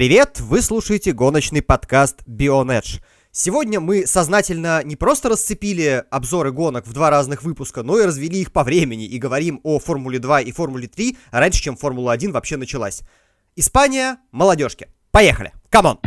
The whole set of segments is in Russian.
привет! Вы слушаете гоночный подкаст BeOnEdge. Сегодня мы сознательно не просто расцепили обзоры гонок в два разных выпуска, но и развели их по времени и говорим о Формуле 2 и Формуле 3 раньше, чем Формула 1 вообще началась. Испания, молодежки. Поехали! Come on!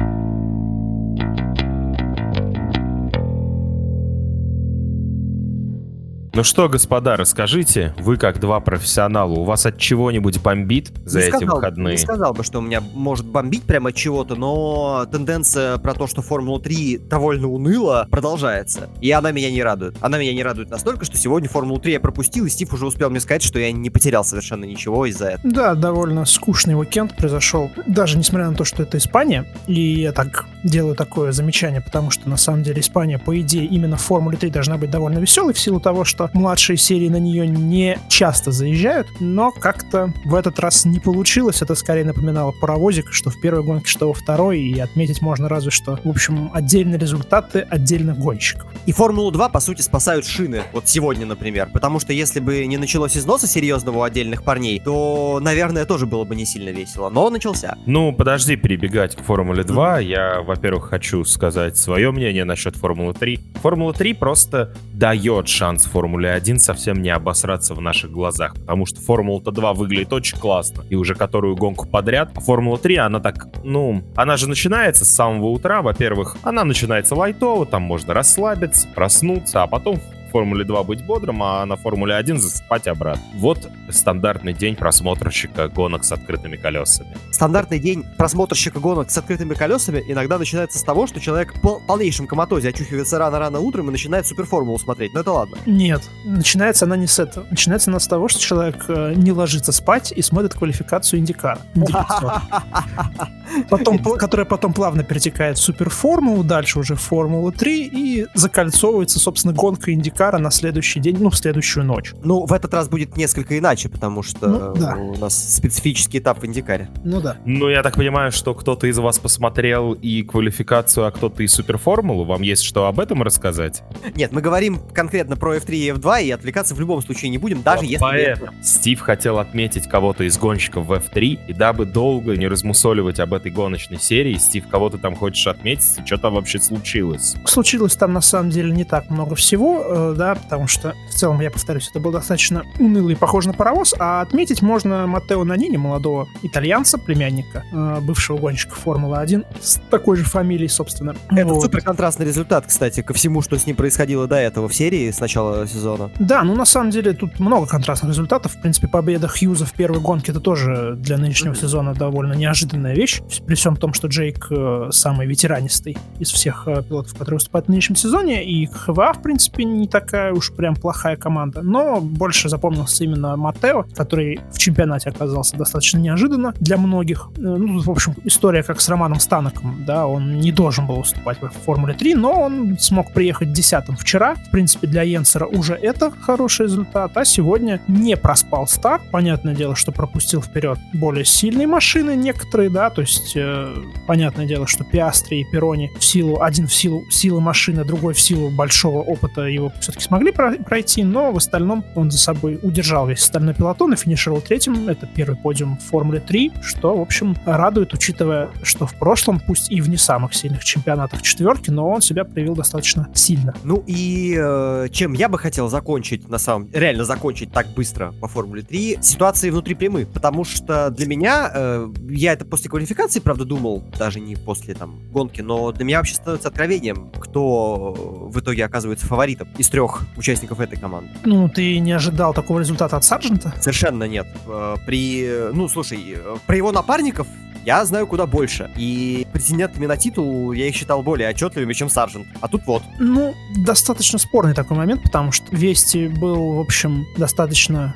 Ну что, господа, расскажите, вы как два профессионала, у вас от чего-нибудь бомбит за не эти сказал, выходные? Не сказал бы, что у меня может бомбить прямо от чего-то, но тенденция про то, что Формула 3 довольно уныла, продолжается. И она меня не радует. Она меня не радует настолько, что сегодня Формулу 3 я пропустил, и Стив уже успел мне сказать, что я не потерял совершенно ничего из-за этого. Да, довольно скучный уикенд произошел, даже несмотря на то, что это Испания, и я так делаю такое замечание, потому что на самом деле Испания, по идее, именно в Формуле 3 должна быть довольно веселой в силу того, что младшие серии на нее не часто заезжают, но как-то в этот раз не получилось. Это скорее напоминало паровозик, что в первой гонке, что во второй, и отметить можно разве что, в общем, отдельные результаты отдельных гонщиков. И Формулу 2, по сути, спасают шины. Вот сегодня, например. Потому что если бы не началось износа серьезного у отдельных парней, то, наверное, тоже было бы не сильно весело. Но начался. Ну, подожди перебегать к Формуле 2. Я, во-первых, хочу сказать свое мнение насчет Формулы 3. Формула 3 просто дает шанс Формуле 1 совсем не обосраться в наших глазах, потому что Формула 2 выглядит очень классно, и уже которую гонку подряд. А Формула 3, она так, ну, она же начинается с самого утра, во-первых, она начинается лайтово, там можно расслабиться, проснуться, а потом Формуле 2 быть бодрым, а на Формуле 1 засыпать обратно. Вот стандартный день просмотрщика гонок с открытыми колесами. Стандартный день просмотрщика гонок с открытыми колесами иногда начинается с того, что человек в полнейшем коматозе очухивается рано-рано утром и начинает суперформулу смотреть. Но это ладно. Нет, начинается она не с этого. Начинается она с того, что человек э, не ложится спать и смотрит квалификацию Индикара. Потом, которая потом плавно перетекает в суперформулу, дальше уже в Формулу 3 и закольцовывается, собственно, гонка Индикара на следующий день, ну, в следующую ночь. Ну, в этот раз будет несколько иначе, потому что ну, да. у нас специфический этап в Индикаре. Ну да. Ну, я так понимаю, что кто-то из вас посмотрел и квалификацию, а кто-то и суперформулу. Вам есть что об этом рассказать? Нет, мы говорим конкретно про F3 и F2, и отвлекаться в любом случае не будем, даже вот если... Поэтому Стив хотел отметить кого-то из гонщиков в F3, и дабы долго не размусоливать об этой гоночной серии, Стив, кого ты там хочешь отметить, что там вообще случилось? Случилось там на самом деле не так много всего, да, потому что в целом, я повторюсь, это был достаточно унылый похож на паровоз, а отметить можно Матео Нанини, молодого итальянца, племянника э, бывшего гонщика Формулы-1, с такой же фамилией, собственно. Это вот. супер контрастный результат, кстати, ко всему, что с ним происходило до этого в серии с начала сезона. Да, ну на самом деле тут много контрастных результатов. В принципе, победа Хьюза в первой гонке это тоже для нынешнего mm-hmm. сезона довольно неожиданная вещь. При всем том, что Джейк э, самый ветеранистый из всех э, пилотов, которые выступают в нынешнем сезоне, и ХВА, в принципе, не такая уж прям плохая команда. Но больше запомнился именно Матео, который в чемпионате оказался достаточно неожиданно для многих. Э, ну, в общем, история как с Романом Станоком, да, он не должен был уступать в Формуле 3, но он смог приехать десятым вчера. В принципе, для Йенсера уже это хороший результат, а сегодня не проспал старт. Понятное дело, что пропустил вперед более сильные машины некоторые, да, то есть э, понятное дело, что Пиастри и Перони в силу, один в силу силы машины, другой в силу большого опыта его все-таки смогли пройти, но в остальном он за собой удержал весь остальной пилотон и финишировал третьим. Это первый подиум в Формуле 3, что, в общем, радует, учитывая, что в прошлом, пусть и в не самых сильных чемпионатах четверки, но он себя проявил достаточно сильно. Ну и э, чем я бы хотел закончить, на самом реально закончить так быстро по Формуле 3, ситуации внутри прямых, потому что для меня, э, я это после квалификации, правда, думал, даже не после там гонки, но для меня вообще становится откровением, кто в итоге оказывается фаворитом из трех участников этой команды. Ну, ты не ожидал такого результата от Сарджента? Совершенно нет. Э, при, ну, слушай, э, про его напарников я знаю куда больше. И претендентами на титул я их считал более отчетливыми, чем Саржент. А тут вот. Ну, достаточно спорный такой момент, потому что Вести был, в общем, достаточно...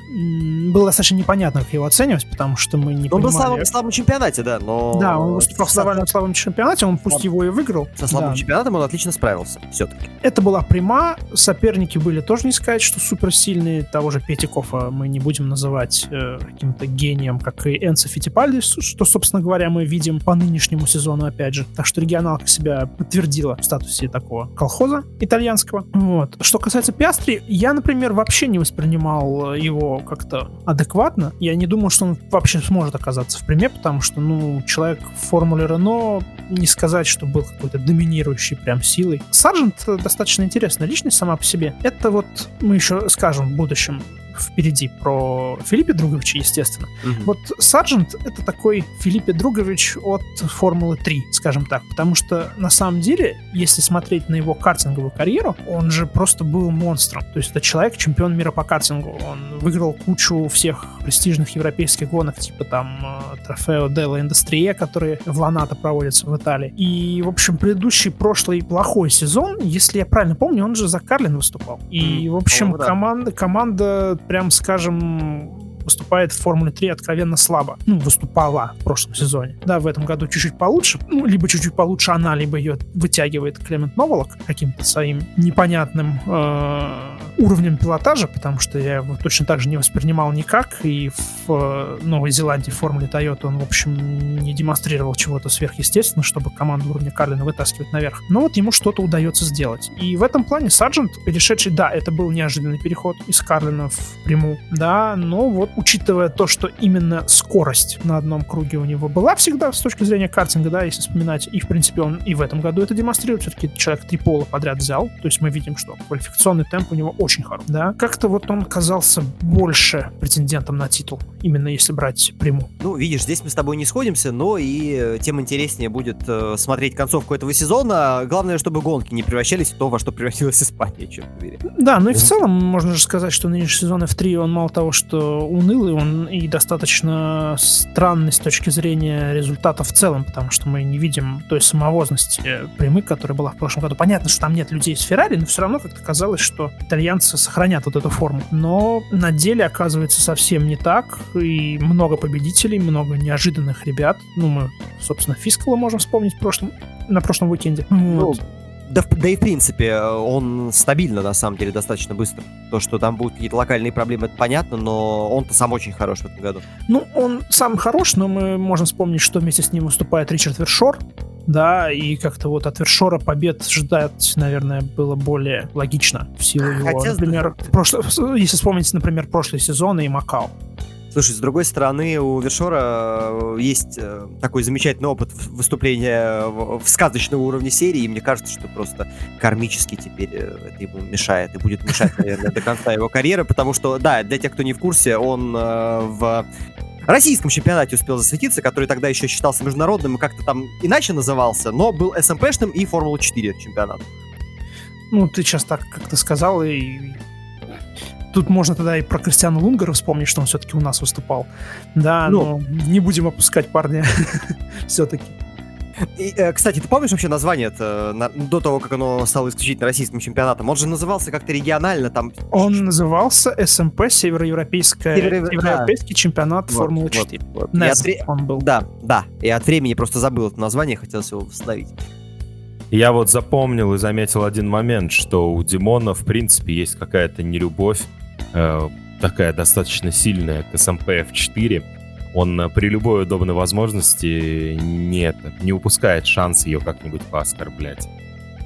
Было достаточно непонятно, как его оценивать, потому что мы не Он понимали... был в слабом, слабом чемпионате, да, но... Да, он выступал в довольно слабом чемпионате, он пусть его и выиграл. Со слабым да. чемпионатом он отлично справился, все-таки. Это была пряма, соперники были тоже не сказать, что суперсильные, того же Петикофа мы не будем называть э, каким-то гением, как и Энцо Фитипальди, что, собственно говоря, говоря, мы видим по нынешнему сезону, опять же. Так что регионалка себя подтвердила в статусе такого колхоза итальянского. Вот. Что касается Пиастри, я, например, вообще не воспринимал его как-то адекватно. Я не думал, что он вообще сможет оказаться в приме, потому что, ну, человек в формуле Рено не сказать, что был какой-то доминирующий прям силой. Саржент достаточно интересная личность сама по себе. Это вот мы еще скажем в будущем впереди про Филиппа Друговича, естественно. Угу. Вот Сарджент — это такой Филиппе Другович от Формулы 3, скажем так, потому что на самом деле, если смотреть на его картинговую карьеру, он же просто был монстром. То есть это человек, чемпион мира по картингу. Он выиграл кучу всех престижных европейских гонок, типа там э, Трофео Делла Индустрия, которые в Ланата проводятся в Италии. И, в общем, предыдущий прошлый плохой сезон, если я правильно помню, он же за Карлин выступал. И, в общем, да. команда, команда прям скажем, выступает в Формуле 3 откровенно слабо. Ну, выступала в прошлом сезоне. Да, в этом году чуть-чуть получше. Ну, либо чуть-чуть получше она, либо ее вытягивает Клемент Новолок каким-то своим непонятным э, уровнем пилотажа, потому что я его точно так же не воспринимал никак, и в э, Новой Зеландии в формуле Toyota он, в общем, не демонстрировал чего-то сверхъестественного, чтобы команду уровня Карлина вытаскивать наверх. Но вот ему что-то удается сделать. И в этом плане Сарджент, перешедший, да, это был неожиданный переход из Карлина в прямую, да, но вот учитывая то, что именно скорость на одном круге у него была всегда с точки зрения картинга, да, если вспоминать, и, в принципе, он и в этом году это демонстрирует, все-таки человек три пола подряд взял, то есть мы видим, что квалификационный темп у него очень хорош, да. Как-то вот он казался больше претендентом на титул, именно если брать приму. Ну, видишь, здесь мы с тобой не сходимся, но и э, тем интереснее будет э, смотреть концовку этого сезона. Главное, чтобы гонки не превращались в то, во что превратилась Испания, черт побери. Да, ну и в целом можно же сказать, что нынешний сезон F3, он мало того, что унылый, он и достаточно странный с точки зрения результатов в целом, потому что мы не видим той самовозности прямых, которая была в прошлом году. Понятно, что там нет людей с Феррари, но все равно как-то казалось, что итальянцы итальянцы сохранят вот эту форму. Но на деле оказывается совсем не так. И много победителей, много неожиданных ребят. Ну, мы, собственно, Фискала можем вспомнить в прошлом, на прошлом уикенде. Ну, вот. Да, да и в принципе, он стабильно, на самом деле, достаточно быстро. То, что там будут какие-то локальные проблемы, это понятно, но он-то сам очень хорош в этом году. Ну, он сам хорош, но мы можем вспомнить, что вместе с ним выступает Ричард Вершор, да, и как-то вот от Вершора побед ждать, наверное, было более логично в силу его, Хотя, например, прошло, если вспомнить, например, прошлый сезон и Макао. Слушай, с другой стороны, у Вершора э, есть э, такой замечательный опыт выступления в сказочного уровня серии, и мне кажется, что просто кармически теперь э, это ему мешает, и будет мешать, наверное, до конца его карьеры, потому что, да, для тех, кто не в курсе, он в российском чемпионате успел засветиться, который тогда еще считался международным и как-то там иначе назывался, но был СМПшным и Формула-4 чемпионат. Ну, ты сейчас так как-то сказал, и тут можно тогда и про Кристиана Лунгера вспомнить, что он все-таки у нас выступал. Да, ну, но не будем опускать парня все-таки. И, э, кстати, ты помнишь вообще название это на, до того, как оно стало исключительно российским чемпионатом? Он же назывался как-то регионально там. Он назывался СМП Североевропейская, Северо... Североевропейский да. чемпионат вот, Формулы 4. Вот, вот. От... он был. Да, да. И от времени просто забыл это название, хотелось его восстановить. Я вот запомнил и заметил один момент, что у Димона, в принципе, есть какая-то нелюбовь, э, такая достаточно сильная к СМП F4 он э, при любой удобной возможности нет, не упускает шанс ее как-нибудь пооскорблять.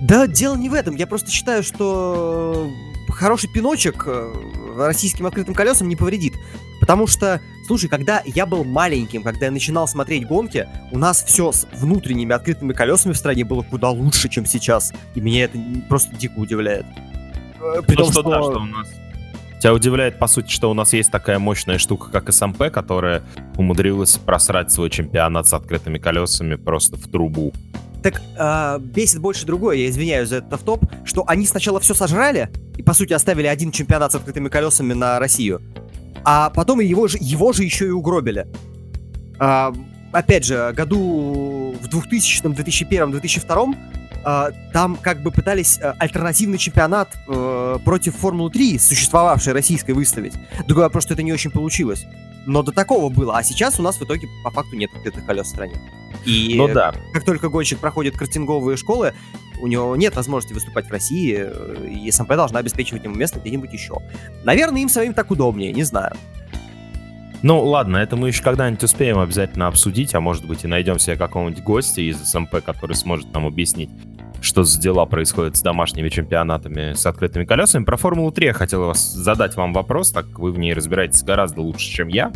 Да, дело не в этом. Я просто считаю, что хороший пиночек э, российским открытым колесам не повредит. Потому что, слушай, когда я был маленьким, когда я начинал смотреть гонки, у нас все с внутренними открытыми колесами в стране было куда лучше, чем сейчас. И меня это просто дико удивляет. Э, при том, что, что, да, что у нас Тебя удивляет, по сути, что у нас есть такая мощная штука, как СМП, которая умудрилась просрать свой чемпионат с открытыми колесами просто в трубу. Так э, бесит больше другое, я извиняюсь за этот автоп, что они сначала все сожрали и, по сути, оставили один чемпионат с открытыми колесами на Россию, а потом его же, его же еще и угробили. Э, опять же, году в 2000, 2001, 2002 э, там как бы пытались э, альтернативный чемпионат э, против Формулы-3, существовавшей российской, выставить. Другой вопрос, что это не очень получилось. Но до такого было. А сейчас у нас в итоге по факту нет открытых колес в стране. И ну, да. как только гонщик проходит картинговые школы, у него нет возможности выступать в России, э, и СМП должна обеспечивать ему место где-нибудь еще. Наверное, им самим так удобнее, не знаю. Ну, ладно, это мы еще когда-нибудь успеем обязательно обсудить, а может быть и найдем себе какого-нибудь гостя из СМП, который сможет нам объяснить, что за дела происходят с домашними чемпионатами с открытыми колесами. Про Формулу-3 я хотел вас, задать вам вопрос, так вы в ней разбираетесь гораздо лучше, чем я.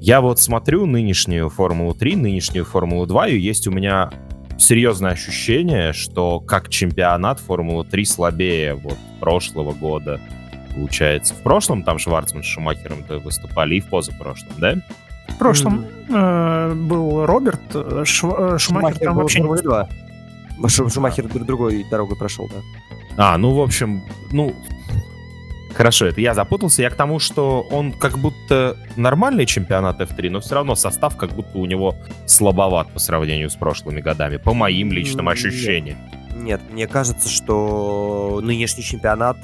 Я вот смотрю нынешнюю Формулу-3, нынешнюю Формулу-2, и есть у меня серьезное ощущение, что как чемпионат Формулы-3 слабее вот прошлого года, получается. В прошлом там Шварцман с Шумахером выступали, и в позапрошлом, да? В прошлом э, был Роберт, э, Шв... Э, Шумахер, Шумахер там вообще не... 2. Шумахер другой дорогой прошел, да. А, ну, в общем, ну, хорошо, это я запутался. Я к тому, что он как будто нормальный чемпионат F3, но все равно состав как будто у него слабоват по сравнению с прошлыми годами, по моим личным ощущениям. Нет, мне кажется, что нынешний чемпионат,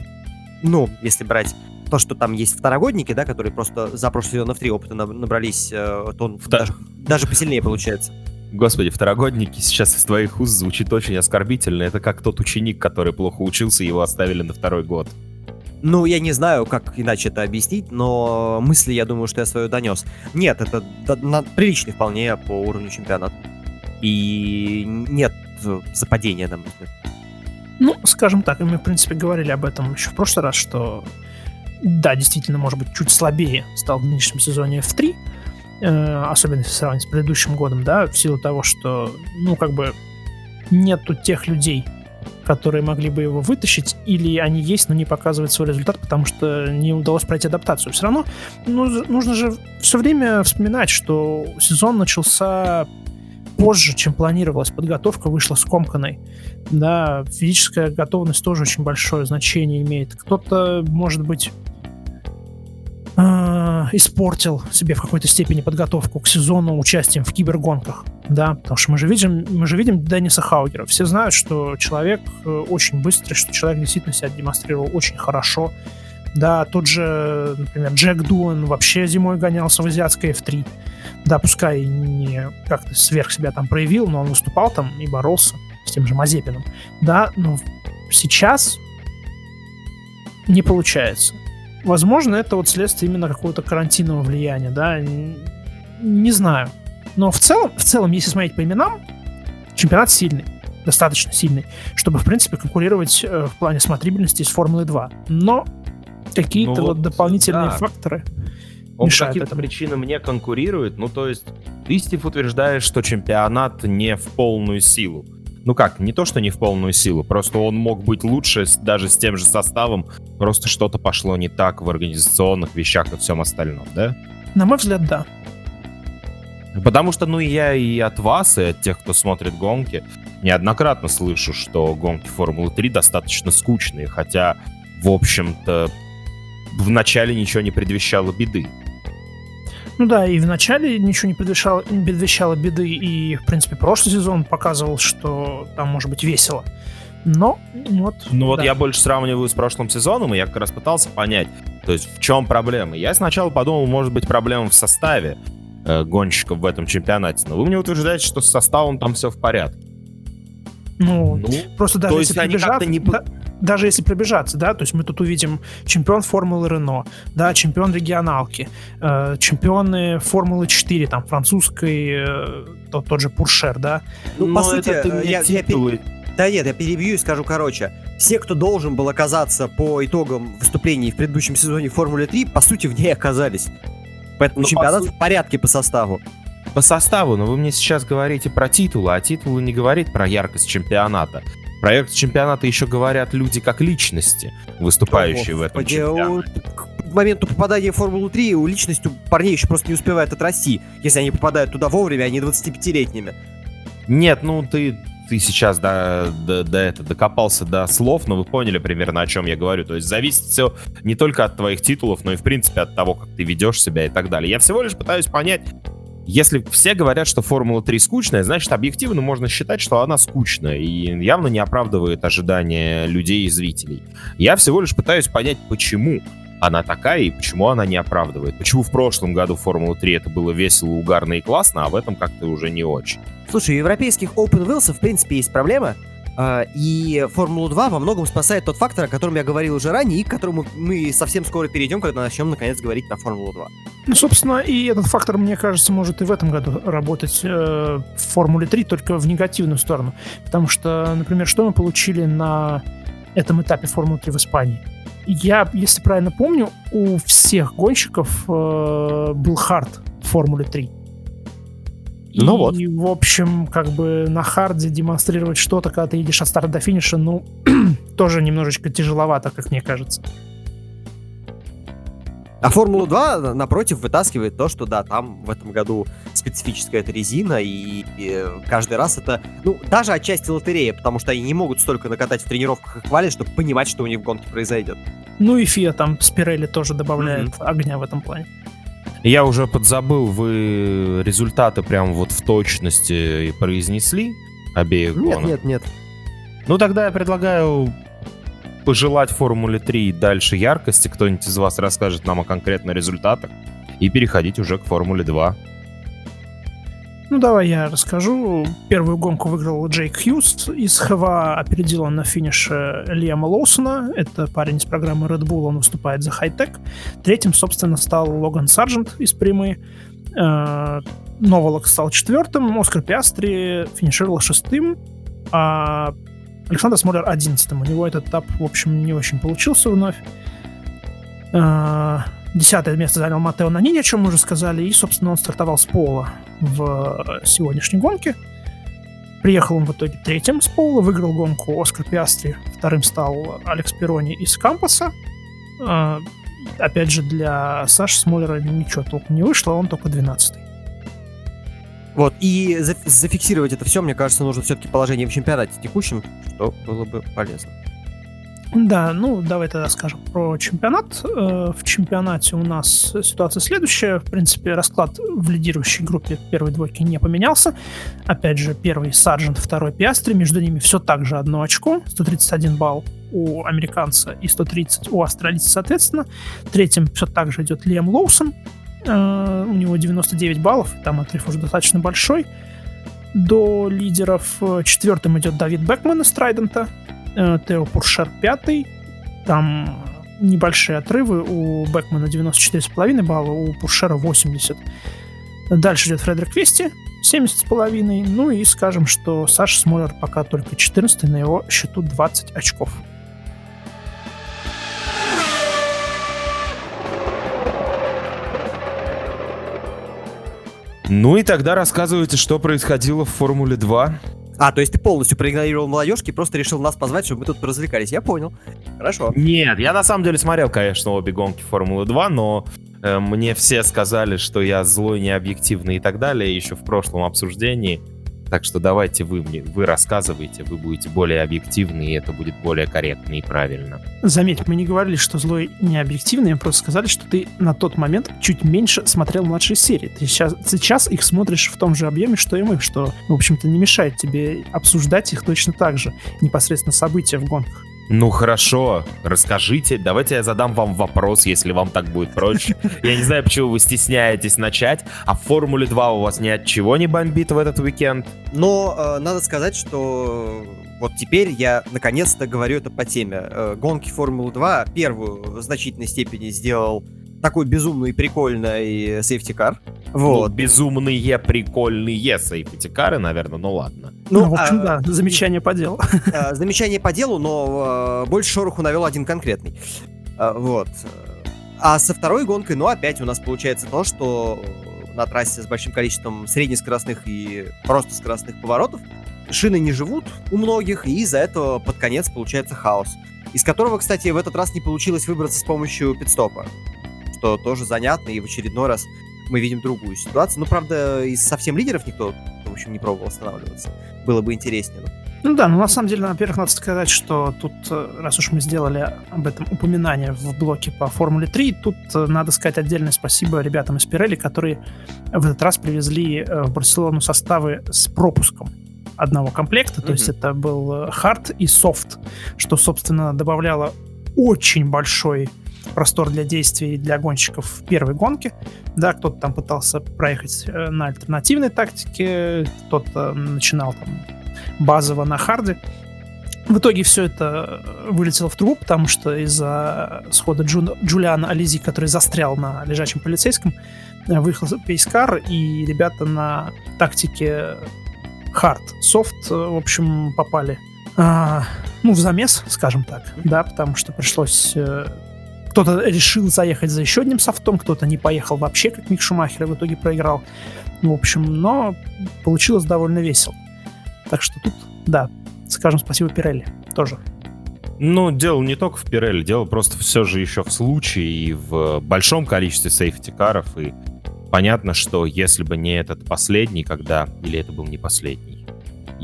ну, если брать то, что там есть второгодники, да, которые просто за прошлый сезон F3 опыта набрались, э, то он Втор... даже, даже посильнее получается. Господи, второгодники сейчас из твоих уст звучит очень оскорбительно. Это как тот ученик, который плохо учился, его оставили на второй год. Ну, я не знаю, как иначе это объяснить, но мысли, я думаю, что я свою донес. Нет, это приличный вполне по уровню чемпионата. И нет западения, на мой взгляд. Ну, скажем так, мы, в принципе, говорили об этом еще в прошлый раз, что да, действительно, может быть, чуть слабее стал в нынешнем сезоне F3, Э, особенно если сравнить с предыдущим годом, да, в силу того, что, ну, как бы нету тех людей, которые могли бы его вытащить, или они есть, но не показывают свой результат, потому что не удалось пройти адаптацию. Все равно ну, нужно же все время вспоминать, что сезон начался позже, чем планировалось. Подготовка вышла скомканной. Да, физическая готовность тоже очень большое значение имеет. Кто-то, может быть, э, испортил себе в какой-то степени подготовку к сезону участием в кибергонках, да, потому что мы же видим, мы же видим Денниса Хаугера. Все знают, что человек э, очень быстрый, что человек действительно себя демонстрировал очень хорошо. Да, тот же, например, Джек Дуэн вообще зимой гонялся в азиатской F3. Да, пускай не как-то сверх себя там проявил, но он выступал там и боролся с тем же Мазепиным. Да, но сейчас не получается. Возможно, это вот следствие именно какого-то карантинного влияния, да, не, не знаю. Но в целом, в целом, если смотреть по именам, чемпионат сильный, достаточно сильный, чтобы, в принципе, конкурировать э, в плане смотрибельности с Формулой 2. Но какие-то ну, вот, вот дополнительные да. факторы он по каким-то причинам не конкурирует. Ну, то есть, ты, Стив, утверждаешь, что чемпионат не в полную силу ну как, не то, что не в полную силу, просто он мог быть лучше даже с тем же составом, просто что-то пошло не так в организационных вещах и всем остальном, да? На мой взгляд, да. Потому что, ну, я и от вас, и от тех, кто смотрит гонки, неоднократно слышу, что гонки Формулы-3 достаточно скучные, хотя, в общем-то, в начале ничего не предвещало беды. Ну да, и в начале ничего не предвещало, не предвещало беды, и, в принципе, прошлый сезон показывал, что там может быть весело. Но вот... Ну вот да. я больше сравниваю с прошлым сезоном, и я как раз пытался понять, то есть в чем проблема. Я сначала подумал, может быть, проблема в составе э, гонщиков в этом чемпионате, но вы мне утверждаете, что с составом там все в порядке. Ну, ну просто даже если прибежать... Не... Да, даже если пробежаться, да, то есть мы тут увидим чемпион Формулы Рено, да, чемпион регионалки, э, чемпионы Формулы 4, там, французской, э, тот, тот же Пуршер, да. Ну, Но по сути, э, я, я, я, да нет, я перебью и скажу короче. Все, кто должен был оказаться по итогам выступлений в предыдущем сезоне Формулы 3, по сути, в ней оказались. Поэтому ну, чемпионат по в порядке по составу. По составу, но вы мне сейчас говорите про титулы, а титулы не говорит про яркость чемпионата. Проект чемпионата еще говорят люди как личности, выступающие О, в этом чемпионате. К моменту попадания в Формулу-3 у личности парней еще просто не успевает отрасти, если они попадают туда вовремя, а не 25-летними. Нет, ну ты ты сейчас до, до, до, это, докопался до слов, но вы поняли примерно, о чем я говорю. То есть зависит все не только от твоих титулов, но и, в принципе, от того, как ты ведешь себя и так далее. Я всего лишь пытаюсь понять, если все говорят, что Формула-3 скучная, значит, объективно можно считать, что она скучная и явно не оправдывает ожидания людей и зрителей. Я всего лишь пытаюсь понять, почему она такая и почему она не оправдывает. Почему в прошлом году Формула-3 это было весело, угарно и классно, а в этом как-то уже не очень. Слушай, у европейских Open Wheels в принципе есть проблема, а, и Формулу-2 во многом спасает тот фактор, о котором я говорил уже ранее, и к которому мы совсем скоро перейдем, когда начнем наконец говорить на Формулу-2. Ну, собственно, и этот фактор, мне кажется, может и в этом году работать э, в Формуле 3, только в негативную сторону. Потому что, например, что мы получили на этом этапе Формулы 3 в Испании? Я, если правильно помню, у всех гонщиков э, был хард в Формуле 3. Ну и, вот. И, в общем, как бы на харде демонстрировать что-то, когда ты едешь от старта до финиша, ну, тоже немножечко тяжеловато, как мне кажется. А Формулу 2, напротив, вытаскивает то, что, да, там в этом году специфическая эта резина, и, и каждый раз это, ну, даже отчасти лотерея, потому что они не могут столько накатать в тренировках и хвалить, чтобы понимать, что у них в гонке произойдет. Ну и Фия там с Пирелли тоже добавляет mm-hmm. огня в этом плане. Я уже подзабыл, вы результаты прям вот в точности произнесли обеих Нет, гонок? нет, нет. Ну тогда я предлагаю пожелать Формуле 3 дальше яркости, кто-нибудь из вас расскажет нам о конкретных результатах, и переходить уже к Формуле 2. Ну, давай я расскажу. Первую гонку выиграл Джейк Хьюз. Из ХВА опередил он на финише Лиама Лоусона. Это парень из программы Red Bull, он выступает за Хайтек. Третьим, собственно, стал Логан Сарджент из прямы. Э, Новолок стал четвертым, Оскар Пиастри финишировал шестым, а Александр Смолер 11 У него этот этап, в общем, не очень получился вновь. А, десятое место занял Матео Нанини, о чем мы уже сказали. И, собственно, он стартовал с пола в сегодняшней гонке. Приехал он в итоге третьим с пола, выиграл гонку Оскар Пиастри. Вторым стал Алекс Перони из Кампаса. А, опять же, для Саши Смолера ничего толком не вышло, он только 12 -й. Вот, и зафиксировать это все, мне кажется, нужно все-таки положение в чемпионате текущем, что было бы полезно. Да, ну давай тогда скажем про чемпионат. Э, в чемпионате у нас ситуация следующая. В принципе, расклад в лидирующей группе первой двойки не поменялся. Опять же, первый Сарджент, второй Пиастри. Между ними все так же одно очко. 131 балл у американца и 130 у австралийца, соответственно. Третьим все так же идет Лиам Лоусон. Э, у него 99 баллов, там отрыв уже достаточно большой. До лидеров четвертым идет Давид Бекман из Трайдента, э, Тео Пуршер пятый. Там небольшие отрывы. У Бекмана 94,5 балла, у Пуршера 80. Дальше идет Фредерик Вести, 70,5. Ну и скажем, что Саша Смолер пока только 14 на его счету 20 очков. Ну и тогда рассказывайте, что происходило в Формуле 2. А, то есть ты полностью проигнорировал молодежки и просто решил нас позвать, чтобы мы тут развлекались. Я понял. Хорошо. Нет, я на самом деле смотрел, конечно, обе гонки Формулы 2, но э, мне все сказали, что я злой, необъективный и так далее еще в прошлом обсуждении. Так что давайте вы мне, вы рассказывайте, вы будете более объективны, и это будет более корректно и правильно. Заметь, мы не говорили, что злой не объективный, мы просто сказали, что ты на тот момент чуть меньше смотрел младшие серии. Ты сейчас, сейчас их смотришь в том же объеме, что и мы, что, в общем-то, не мешает тебе обсуждать их точно так же, непосредственно события в гонках. Ну хорошо, расскажите. Давайте я задам вам вопрос, если вам так будет проще. Я не знаю, почему вы стесняетесь начать, а в Формуле 2 у вас ни от чего не бомбит в этот уикенд. Но э, надо сказать, что вот теперь я наконец-то говорю это по теме. Э, гонки Формулы 2 первую в значительной степени сделал такой безумный, прикольный safety car. Вот. Ну, безумные, прикольные safety car ы, наверное, ну ладно. Ну, ну в общем, а, да, замечание по делу. А, замечание по делу, но а, больше шороху навел один конкретный. А, вот. А со второй гонкой, ну, опять у нас получается то, что на трассе с большим количеством среднескоростных и просто скоростных поворотов шины не живут у многих, и из-за этого под конец получается хаос. Из которого, кстати, в этот раз не получилось выбраться с помощью пидстопа что тоже занятно, и в очередной раз мы видим другую ситуацию. Ну, правда, из совсем лидеров никто, в общем, не пробовал останавливаться. Было бы интереснее. Ну да, ну на самом деле, во-первых, надо сказать, что тут, э, раз уж мы сделали об этом упоминание в блоке по Формуле 3, тут э, надо сказать отдельное спасибо ребятам из Пирелли, которые в этот раз привезли э, в Барселону составы с пропуском одного комплекта, mm-hmm. то есть это был хард и софт, что, собственно, добавляло очень большой простор для действий для гонщиков в первой гонке. Да, кто-то там пытался проехать э, на альтернативной тактике, кто-то начинал там базово на харде. В итоге все это вылетело в трубу, потому что из-за схода Джу... Джулиана Ализи, который застрял на лежачем полицейском, выехал пейскар, и ребята на тактике hard, soft, в общем, попали а, ну, в замес, скажем так, да, потому что пришлось... Э, кто-то решил заехать за еще одним софтом, кто-то не поехал вообще, как Мик Шумахер, и в итоге проиграл. Ну, в общем, но получилось довольно весело. Так что тут, да, скажем спасибо Пирелли тоже. Ну, дело не только в Пирелли, дело просто все же еще в случае и в большом количестве сейфти-каров. И понятно, что если бы не этот последний, когда... Или это был не последний?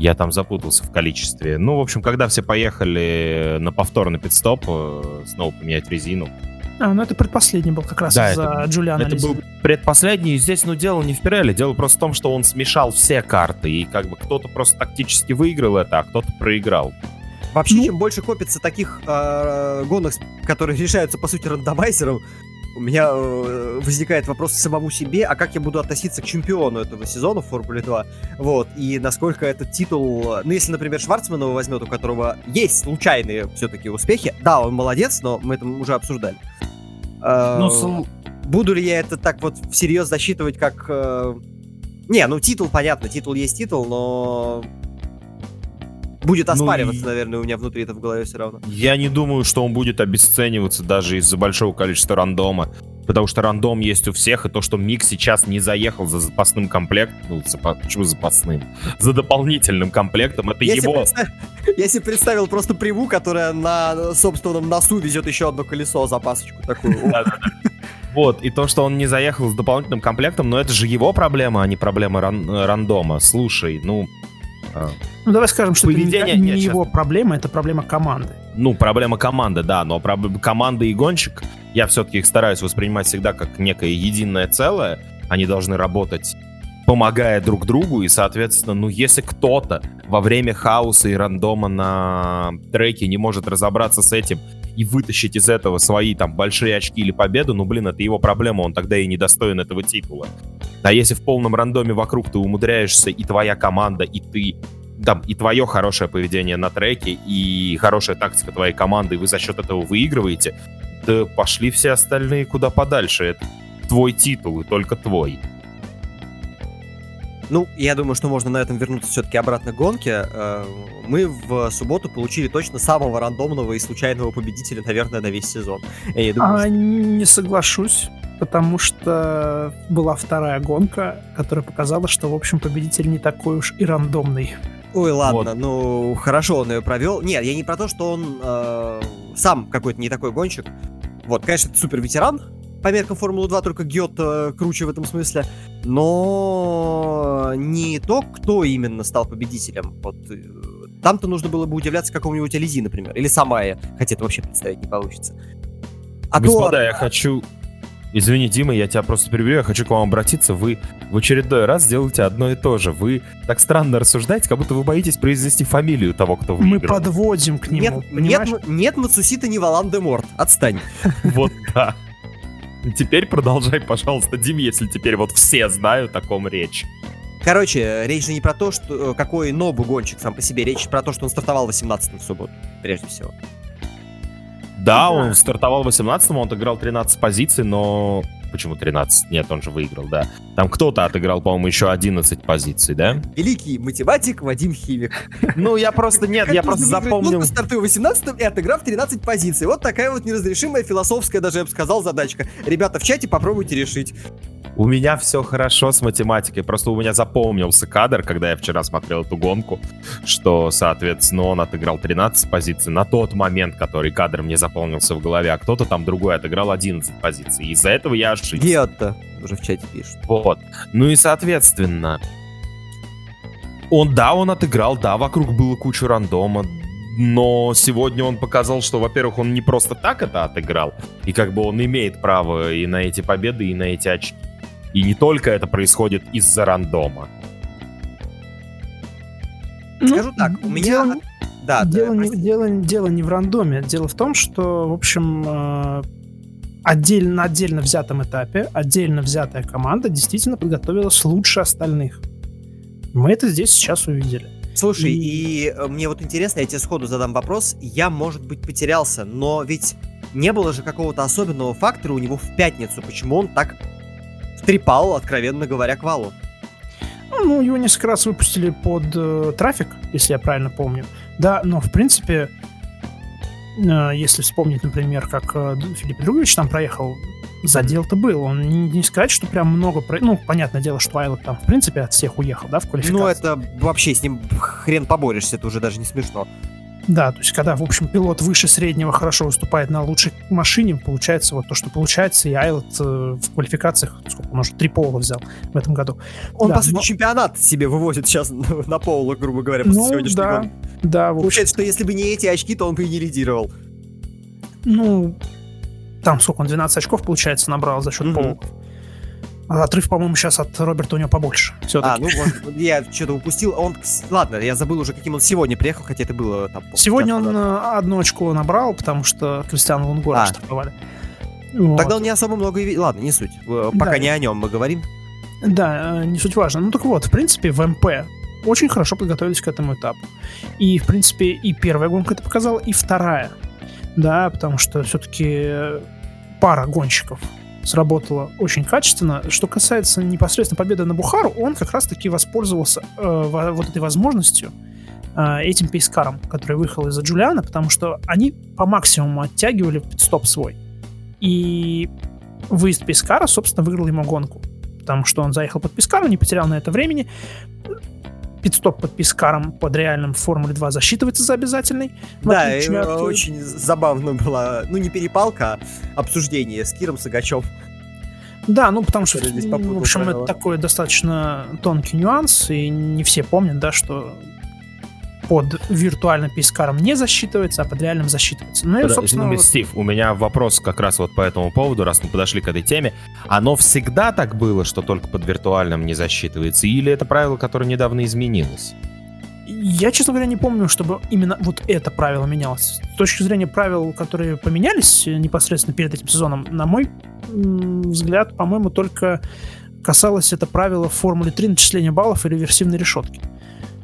Я там запутался в количестве. Ну, в общем, когда все поехали на повторный пидстоп, э, снова поменять резину, а, ну это предпоследний был как раз да, за это, Джулиана Это был предпоследний, и здесь, ну, дело не в Пирелли, дело просто в том, что он смешал все карты, и как бы кто-то просто тактически выиграл это, а кто-то проиграл. Вообще, ну, чем больше копится таких э, гонок, которые решаются, по сути, рандомайзером, у меня э, возникает вопрос самому себе, а как я буду относиться к чемпиону этого сезона в Формуле 2, вот, и насколько этот титул, ну, если, например, Шварцманова возьмет, у которого есть случайные все-таки успехи, да, он молодец, но мы это уже обсуждали. Э, ну, буду ли я это так вот всерьез засчитывать, как... Э... Не, ну, титул, понятно, титул есть титул, но будет ну оспариваться, ну, наверное, у меня внутри это в голове все равно. Я не думаю, что он будет обесцениваться даже из-за большого количества рандома. Потому что рандом есть у всех, и то, что Мик сейчас не заехал за запасным комплектом, ну, запа... почему запасным? За дополнительным комплектом, это если его... Представ... Если представил просто приву, которая на собственном носу везет еще одно колесо, запасочку такую. Вот, и то, что он не заехал с дополнительным комплектом, но это же его проблема, а не проблема ран- рандома. Слушай, ну. Ну, давай скажем, что Поведение, это не, не нет, его сейчас... проблема, это проблема команды. Ну, проблема команды, да, но проб... команда и гонщик, я все-таки их стараюсь воспринимать всегда как некое единое целое. Они должны работать помогая друг другу, и, соответственно, ну, если кто-то во время хаоса и рандома на треке не может разобраться с этим и вытащить из этого свои там большие очки или победу, ну, блин, это его проблема, он тогда и не достоин этого титула. А если в полном рандоме вокруг ты умудряешься, и твоя команда, и ты там, и твое хорошее поведение на треке, и хорошая тактика твоей команды, и вы за счет этого выигрываете, да пошли все остальные куда подальше. Это твой титул, и только твой. Ну, я думаю, что можно на этом вернуться все-таки обратно к гонке. Э, мы в субботу получили точно самого рандомного и случайного победителя, наверное, на весь сезон. Я думаю, а, что... Не соглашусь потому что была вторая гонка, которая показала, что, в общем, победитель не такой уж и рандомный. Ой, ладно, вот. ну хорошо, он ее провел. Нет, я не про то, что он э, сам какой-то не такой гонщик. Вот, конечно, это супер ветеран, по меркам Формулы 2, только Гет э, круче в этом смысле. Но не то, кто именно стал победителем. Вот э, там-то нужно было бы удивляться какому-нибудь Ализи, например, или Самая, хотя это вообще представить не получится. А Господа, то... я хочу Извини, Дима, я тебя просто перебью, я хочу к вам обратиться. Вы в очередной раз делаете одно и то же. Вы так странно рассуждаете, как будто вы боитесь произнести фамилию того, кто выиграл. Мы подводим к нему, Нет, нет, нет Мацусита не Валан де Морт. Отстань. Вот да. Теперь продолжай, пожалуйста, Дим, если теперь вот все знают о ком речь. Короче, речь же не про то, что какой Нобу гонщик сам по себе, речь про то, что он стартовал 18 в субботу, прежде всего. Да, он стартовал 18-м, он отыграл 13 позиций, но... Почему 13? Нет, он же выиграл, да. Там кто-то отыграл, по-моему, еще 11 позиций, да? Великий математик Вадим Химик. Ну, я просто... Нет, я просто запомнил... Стартую 18-м и отыграв 13 позиций. Вот такая вот неразрешимая философская, даже я бы сказал, задачка. Ребята, в чате попробуйте решить. У меня все хорошо с математикой, просто у меня запомнился кадр, когда я вчера смотрел эту гонку, что, соответственно, он отыграл 13 позиций на тот момент, который кадр мне запомнился в голове, а кто-то там другой отыграл 11 позиций. Из-за этого я ошибся. Гетто уже в чате пишет. Вот. Ну и, соответственно, он, да, он отыграл, да, вокруг было куча рандома, но сегодня он показал, что, во-первых, он не просто так это отыграл, и как бы он имеет право и на эти победы, и на эти очки. И не только это происходит из-за рандома. Ну, Скажу так, у меня... Дело, да, дело, да, не, дело, дело не в рандоме. Дело в том, что, в общем, э, отдельно, на отдельно взятом этапе отдельно взятая команда действительно подготовилась лучше остальных. Мы это здесь сейчас увидели. Слушай, и... и э, мне вот интересно, я тебе сходу задам вопрос. Я, может быть, потерялся, но ведь не было же какого-то особенного фактора у него в пятницу. Почему он так трепал, откровенно говоря, к валу? Ну, его несколько раз выпустили под э, трафик, если я правильно помню. Да, но в принципе, э, если вспомнить, например, как э, Филипп Другович там проехал, задел-то был. Он не, не сказать, что прям много... Про... Ну, понятное дело, что Айлот там, в принципе, от всех уехал, да, в квалификации. Ну, это вообще с ним хрен поборешься, это уже даже не смешно. Да, то есть когда, в общем, пилот выше среднего хорошо выступает на лучшей машине, получается вот то, что получается, и Айлот э, в квалификациях, сколько он уже, три пола взял в этом году. Он, да, по сути, но... чемпионат себе вывозит сейчас на полу, грубо говоря, после ну, сегодняшнего да, года. да, Получается, что если бы не эти очки, то он бы и не лидировал. Ну, там сколько он, 12 очков, получается, набрал за счет mm-hmm. полуков. А отрыв, по-моему, сейчас от Роберта у него побольше. А, ну вот, я что-то упустил. Он, ладно, я забыл уже, каким он сегодня приехал, хотя это было там... Сегодня он назад. одну очко набрал, потому что Кристиану Лунгора а. штрафовали. Вот. Тогда он не особо много... Ладно, не суть. Пока да. не о нем мы говорим. Да, э, не суть важно. Ну так вот, в принципе, в МП очень хорошо подготовились к этому этапу. И, в принципе, и первая гонка это показала, и вторая. Да, потому что все-таки пара гонщиков сработала очень качественно. Что касается непосредственно победы на Бухару, он как раз-таки воспользовался э, вот этой возможностью, э, этим пейскаром, который выехал из-за Джулиана, потому что они по максимуму оттягивали стоп свой. И выезд пейскара, собственно, выиграл ему гонку. Потому что он заехал под пейскаром, не потерял на это времени. Пидстоп под пискаром под реальным Формуле 2 засчитывается за обязательный. Да, от... очень забавно была, ну не перепалка, а обсуждение с Киром Сагачев. Да, ну потому что, в общем, правила. это такой достаточно тонкий нюанс, и не все помнят, да, что под виртуальным пискаром не засчитывается, а под реальным засчитывается. Ну и, собственно... Вот... Стив, у меня вопрос как раз вот по этому поводу, раз мы подошли к этой теме. Оно всегда так было, что только под виртуальным не засчитывается? Или это правило, которое недавно изменилось? Я, честно говоря, не помню, чтобы именно вот это правило менялось. С точки зрения правил, которые поменялись непосредственно перед этим сезоном, на мой взгляд, по-моему, только касалось это правила в Формуле 3 начисления баллов и реверсивной решетки.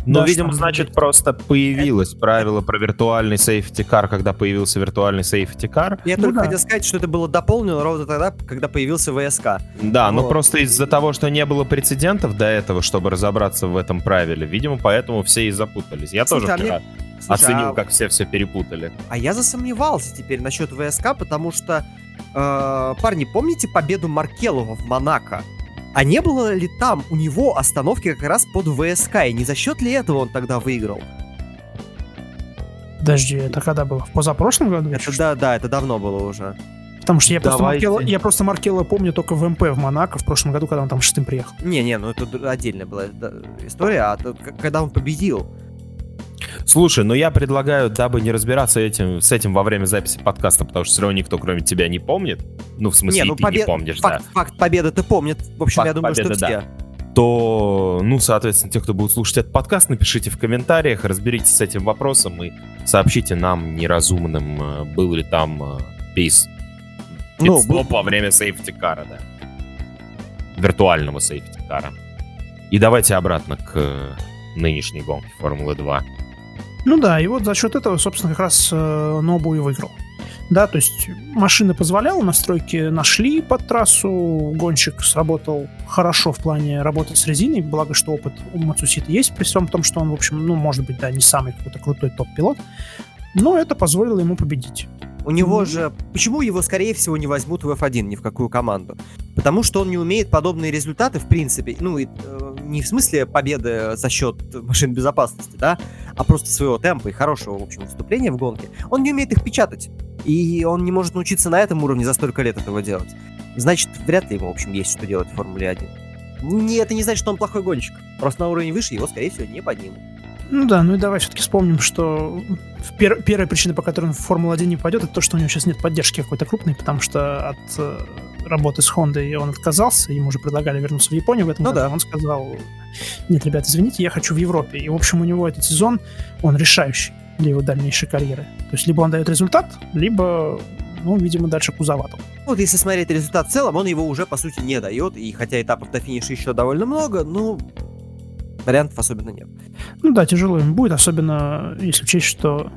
Ну, да, видимо, значит, просто появилось это... правило про виртуальный safety car, когда появился виртуальный safety car. Я ну, только да. хотел сказать, что это было дополнено ровно тогда, когда появился ВСК. Да, вот. но просто из-за того, что не было прецедентов до этого, чтобы разобраться в этом правиле, видимо, поэтому все и запутались. Я Слушай, тоже а вчера мне... Слушай, оценил, а... как все все перепутали. А я засомневался теперь насчет ВСК, потому что, э, парни, помните победу Маркелова в Монако? А не было ли там у него остановки как раз под ВСК, и не за счет ли этого он тогда выиграл? Подожди, это когда было? В позапрошлом году? Это, да, да, это давно было уже. Потому что я просто, Маркела, я просто Маркела помню только в МП в Монако в прошлом году, когда он там шестым приехал. Не-не, ну это отдельная была история, а то, когда он победил. Слушай, ну я предлагаю, дабы не разбираться этим, с этим во время записи подкаста, потому что все равно никто, кроме тебя, не помнит. Ну, в смысле, не, ну, ты побед... не помнишь, факт, да. Факт победы ты помнит. В общем, факт я думаю, победы, что все. Да то, ну, соответственно, те, кто будет слушать этот подкаст, напишите в комментариях, разберитесь с этим вопросом и сообщите нам, неразумным, э, был ли там pace ну, был... во время safety car а, да. Виртуального сейфтикара. И давайте обратно к э, нынешней гонке Формулы 2. Ну да, и вот за счет этого, собственно, как раз э, Нобу и выиграл. Да, то есть машина позволяла, настройки нашли под трассу, гонщик сработал хорошо в плане работы с резиной, благо, что опыт у Мацусита есть, при всем том, что он, в общем, ну, может быть, да, не самый какой-то крутой топ-пилот, но это позволило ему победить. У него же... Почему его, скорее всего, не возьмут в F1 ни в какую команду? Потому что он не умеет подобные результаты, в принципе, ну, и, э, не в смысле победы за счет машин безопасности, да, а просто своего темпа и хорошего, в общем, выступления в гонке. Он не умеет их печатать. И он не может научиться на этом уровне за столько лет этого делать. Значит, вряд ли ему, в общем, есть что делать в Формуле 1. Не, это не значит, что он плохой гонщик. Просто на уровень выше его, скорее всего, не поднимут. Ну да, ну и давай все-таки вспомним, что пер первая причина, по которой он в Формулу-1 не пойдет, это то, что у него сейчас нет поддержки какой-то крупной, потому что от э, работы с Хондой он отказался, ему уже предлагали вернуться в Японию в этом ну, году. Да. Он сказал, нет, ребят, извините, я хочу в Европе. И, в общем, у него этот сезон, он решающий для его дальнейшей карьеры. То есть либо он дает результат, либо ну, видимо, дальше кузовато. Вот если смотреть результат в целом, он его уже, по сути, не дает. И хотя этапов до финиша еще довольно много, ну, вариантов особенно нет. Ну да, тяжело им будет, особенно если учесть, что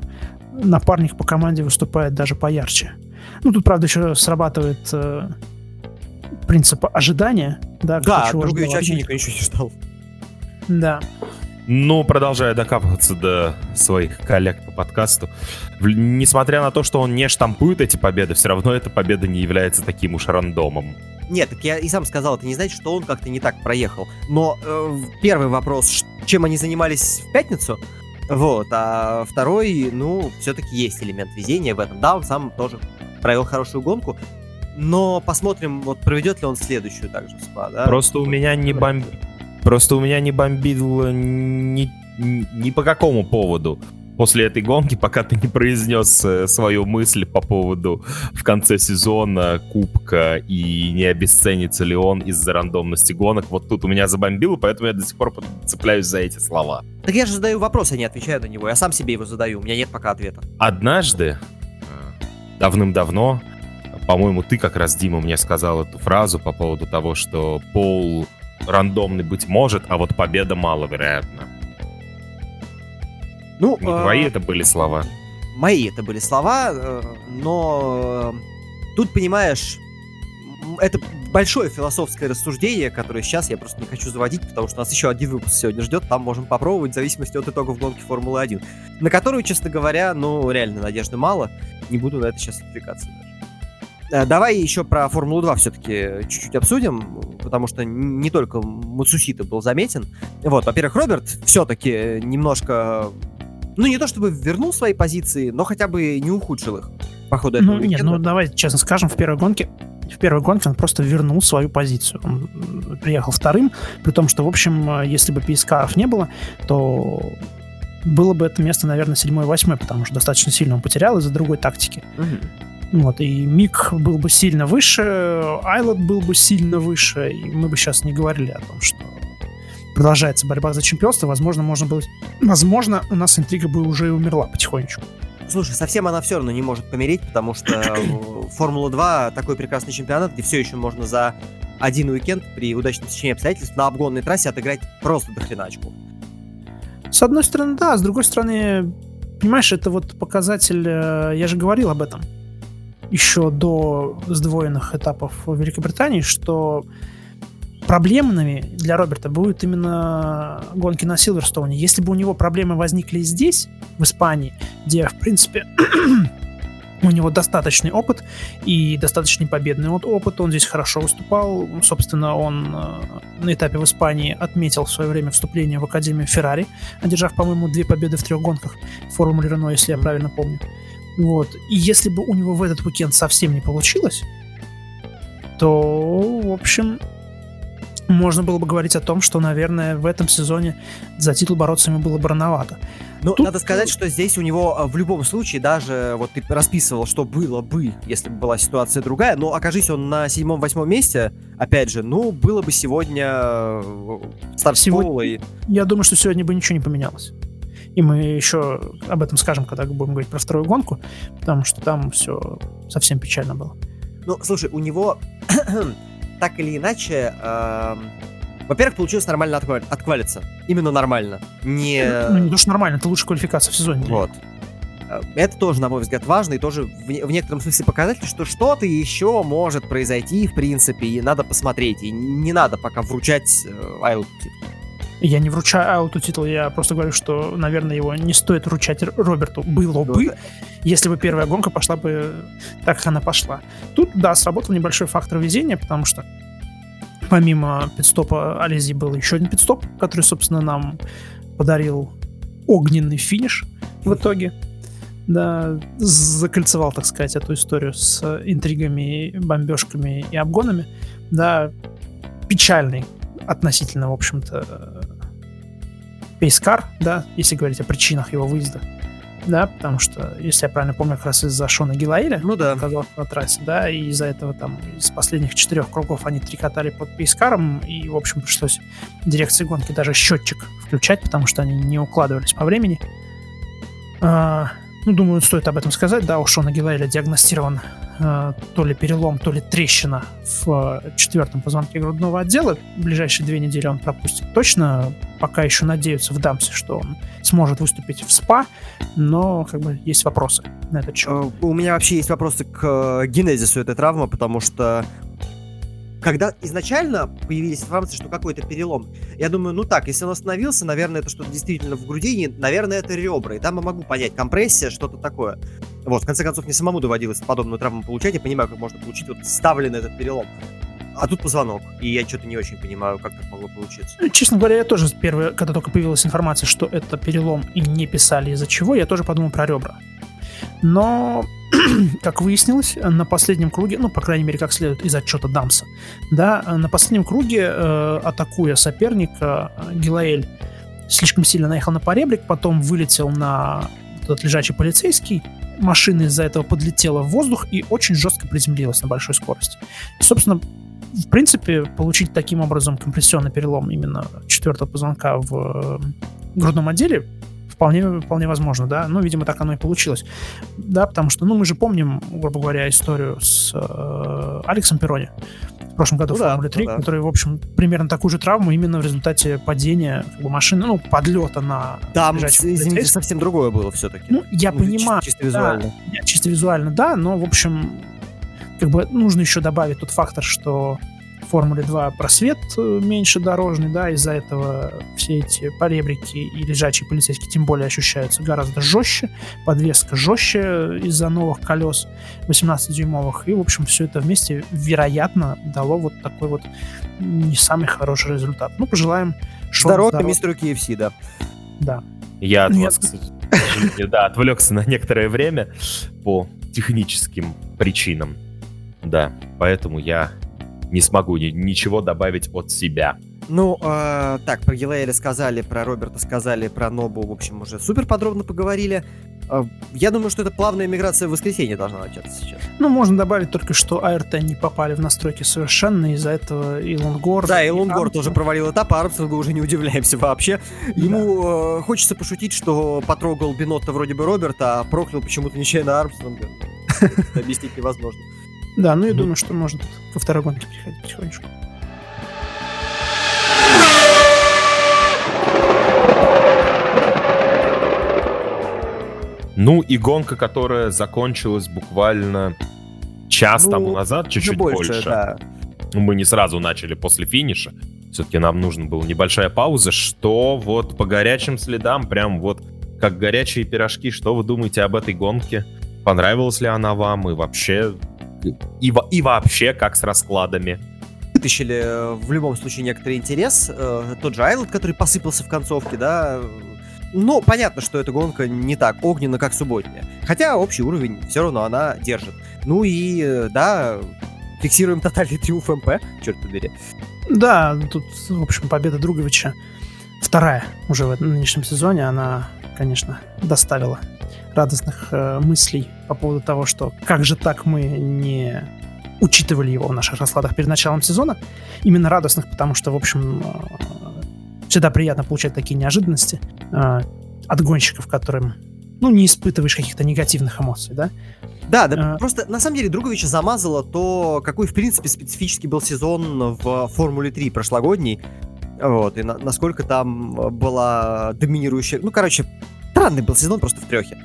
напарник по команде выступает даже поярче. Ну, тут, правда, еще срабатывает э, принцип ожидания. Да, да Другович вообще никто ничего не ждал. Да. Ну, продолжая докапываться до своих коллег по подкасту, несмотря на то, что он не штампует эти победы, все равно эта победа не является таким уж рандомом. Нет, так я и сам сказал, это не значит, что он как-то не так проехал. Но э, первый вопрос, чем они занимались в пятницу, вот, а второй, ну, все-таки есть элемент везения в этом. Да, он сам тоже провел хорошую гонку, но посмотрим, вот проведет ли он следующую также СПА, да? Просто у меня не бомб... Просто у меня не бомбило ни, ни по какому поводу после этой гонки, пока ты не произнес э, свою мысль по поводу в конце сезона Кубка и не обесценится ли он из-за рандомности гонок. Вот тут у меня забомбило, поэтому я до сих пор цепляюсь за эти слова. Так я же задаю вопрос, а не отвечаю на него. Я сам себе его задаю, у меня нет пока ответа. Однажды, э, давным-давно, по-моему, ты как раз, Дима, мне сказал эту фразу по поводу того, что Пол рандомный быть может, а вот победа маловероятна. Ну, Не а... твои это были слова. Мои это были слова, э, но тут, понимаешь, это большое философское рассуждение, которое сейчас я просто не хочу заводить, потому что нас еще один выпуск сегодня ждет, там можем попробовать в зависимости от итогов гонки Формулы-1, на которую, честно говоря, ну, реально надежды мало, не буду на это сейчас отвлекаться даже. Э, давай еще про Формулу-2 все-таки чуть-чуть обсудим, потому что не только Мацусита был заметен. Вот, во-первых, Роберт все-таки немножко ну, не то чтобы вернул свои позиции, но хотя бы не ухудшил их по ходу этого Ну, нет, ну, давай честно скажем, в первой гонке в первой гонке он просто вернул свою позицию. Он приехал вторым, при том, что, в общем, если бы Пискаров не было, то было бы это место, наверное, седьмое, восьмое, потому что достаточно сильно он потерял из-за другой тактики. Угу. Вот, и Мик был бы сильно выше, Айлот был бы сильно выше, и мы бы сейчас не говорили о том, что продолжается борьба за чемпионство, возможно, можно было... Возможно, у нас интрига бы уже и умерла потихонечку. Слушай, совсем она все равно не может помереть, потому что Формула-2 такой прекрасный чемпионат, где все еще можно за один уикенд при удачном течении обстоятельств на обгонной трассе отыграть просто до хреначку. С одной стороны, да, с другой стороны, понимаешь, это вот показатель, э, я же говорил об этом еще до сдвоенных этапов в Великобритании, что проблемными для Роберта будут именно гонки на Силверстоуне. Если бы у него проблемы возникли здесь, в Испании, где, в принципе, у него достаточный опыт и достаточный победный опыт. Он здесь хорошо выступал. Собственно, он э, на этапе в Испании отметил в свое время вступление в Академию Феррари, одержав, по-моему, две победы в трех гонках в Формуле Рено, если я правильно помню. Вот. И если бы у него в этот уикенд совсем не получилось, то, в общем, можно было бы говорить о том, что, наверное, в этом сезоне за титул бороться ему было бы рановато. Ну, Тут... надо сказать, что здесь у него а, в любом случае, даже вот ты расписывал, что было бы, если бы была ситуация другая, но окажись он на седьмом-восьмом месте, опять же, ну, было бы сегодня э, старт сегодня... и... Я думаю, что сегодня бы ничего не поменялось. И мы еще об этом скажем, когда будем говорить про вторую гонку, потому что там все совсем печально было. Ну, слушай, у него так или иначе, э, во-первых, получилось нормально отквали- отквалиться. Именно нормально. Не... Ну, не то, что нормально, это лучшая квалификация в сезоне. Вот. Э, это тоже, на мой взгляд, важно и тоже в, в некотором смысле показатель, что что-то еще может произойти, в принципе, и надо посмотреть. И не надо пока вручать э, Айлу я не вручаю Ауту титул, я просто говорю, что, наверное, его не стоит вручать Роберту. Было бы, да. если бы первая гонка пошла бы так, как она пошла. Тут, да, сработал небольшой фактор везения, потому что помимо пидстопа Ализи был еще один пидстоп, который, собственно, нам подарил огненный финиш в итоге. Да, закольцевал, так сказать, эту историю с интригами, бомбежками и обгонами. Да, печальный относительно, в общем-то, пейскар, да, если говорить о причинах его выезда. Да, потому что, если я правильно помню, как раз из-за Шона Гилаиля ну, да. оказался на трассе, да, и из-за этого там из последних четырех кругов они трикотали под пейскаром, и, в общем, пришлось дирекции гонки даже счетчик включать, потому что они не укладывались по времени. А, ну, думаю, стоит об этом сказать, да, у Шона Гилаиля диагностирован э, то ли перелом, то ли трещина в э, четвертом позвонке грудного отдела. В ближайшие две недели он пропустит точно. Пока еще надеются в Дамсе, что он сможет выступить в СПА, но как бы есть вопросы на этот счет. Э, У меня вообще есть вопросы к э, генезису этой травмы, потому что когда изначально появились информации, что какой-то перелом, я думаю, ну так, если он остановился, наверное, это что-то действительно в грудине, наверное, это ребра, и там я могу понять, компрессия, что-то такое. Вот, в конце концов, мне самому доводилось подобную травму получать, я понимаю, как можно получить вот ставленный этот перелом. А тут позвонок, и я что-то не очень понимаю, как так могло получиться. Ну, Честно говоря, я тоже первый, когда только появилась информация, что это перелом и не писали из-за чего, я тоже подумал про ребра. Но, как выяснилось, на последнем круге, ну, по крайней мере, как следует из отчета Дамса, да, на последнем круге, э, атакуя соперника, Гилаэль слишком сильно наехал на поребрик, потом вылетел на этот лежачий полицейский, машина из-за этого подлетела в воздух и очень жестко приземлилась на большой скорости. И, собственно, в принципе, получить таким образом компрессионный перелом именно четвертого позвонка в э, грудном отделе вполне, вполне возможно, да. Ну, видимо, так оно и получилось. Да, потому что, ну, мы же помним, грубо говоря, историю с э, Алексом Перрони в прошлом году Ну в да, Формуле 3, ну да. который, в общем, примерно такую же травму именно в результате падения как бы, машины, ну, подлета на Там, лежачего извините, полицейского. совсем другое было все-таки. Ну, я понимаю, Чисто да, визуально. нет, чисто визуально, да, но, в общем, как бы нужно еще добавить тот фактор, что Формуле 2 просвет э, меньше дорожный, да, из-за этого все эти поребрики и лежачие полицейские тем более ощущаются гораздо жестче, подвеска жестче из-за новых колес 18-дюймовых, и, в общем, все это вместе, вероятно, дало вот такой вот не самый хороший результат. Ну, пожелаем Шону Здорово, здоровья. мистеру KFC, да. Да. Я от Ну, вас, к сожалению, да, отвлекся на некоторое время по техническим причинам. Да, поэтому я не смогу ни- ничего добавить от себя. Ну, э, так, про Гилаэля сказали, про Роберта сказали, про Нобу, в общем, уже супер подробно поговорили. Э, я думаю, что это плавная миграция в воскресенье должна начаться сейчас. Ну, можно добавить только, что АРТ не попали в настройки совершенно, из-за этого и Лунгор... Да, и Лунгор Армстронг- тоже провалил этап, а Армстронгу уже не удивляемся вообще. Ему э, хочется пошутить, что потрогал Бинотто вроде бы Роберта, а проклял почему-то нечаянно Армстронга. Объяснить невозможно. Да, ну и Ну. думаю, что можно ко второй гонке переходить потихонечку. Ну и гонка, которая закончилась буквально час Ну, тому назад, чуть-чуть больше. да. Ну, Мы не сразу начали после финиша. Все-таки нам нужна была небольшая пауза, что вот по горячим следам, прям вот как горячие пирожки, что вы думаете об этой гонке? Понравилась ли она вам и вообще... И, и вообще, как с раскладами? вытащили э, в любом случае некоторый интерес. Э, Тот же Айлот, который посыпался в концовке, да. Но понятно, что эта гонка не так огненна, как субботняя. Хотя общий уровень все равно она держит. Ну и, э, да, фиксируем тотальный триумф МП, черт побери. Да, тут, в общем, победа Друговича вторая уже в этом нынешнем сезоне, она, конечно, доставила радостных э, мыслей по поводу того, что как же так мы не учитывали его в наших раскладах перед началом сезона. Именно радостных, потому что, в общем, э, всегда приятно получать такие неожиданности э, от гонщиков, которым ну, не испытываешь каких-то негативных эмоций, да? Да, да, А. просто на самом деле Друговича замазало то, какой, в принципе, специфический был сезон в Формуле 3 прошлогодний. Вот, и на- насколько там была доминирующая... Ну, короче, странный был сезон просто в трехе.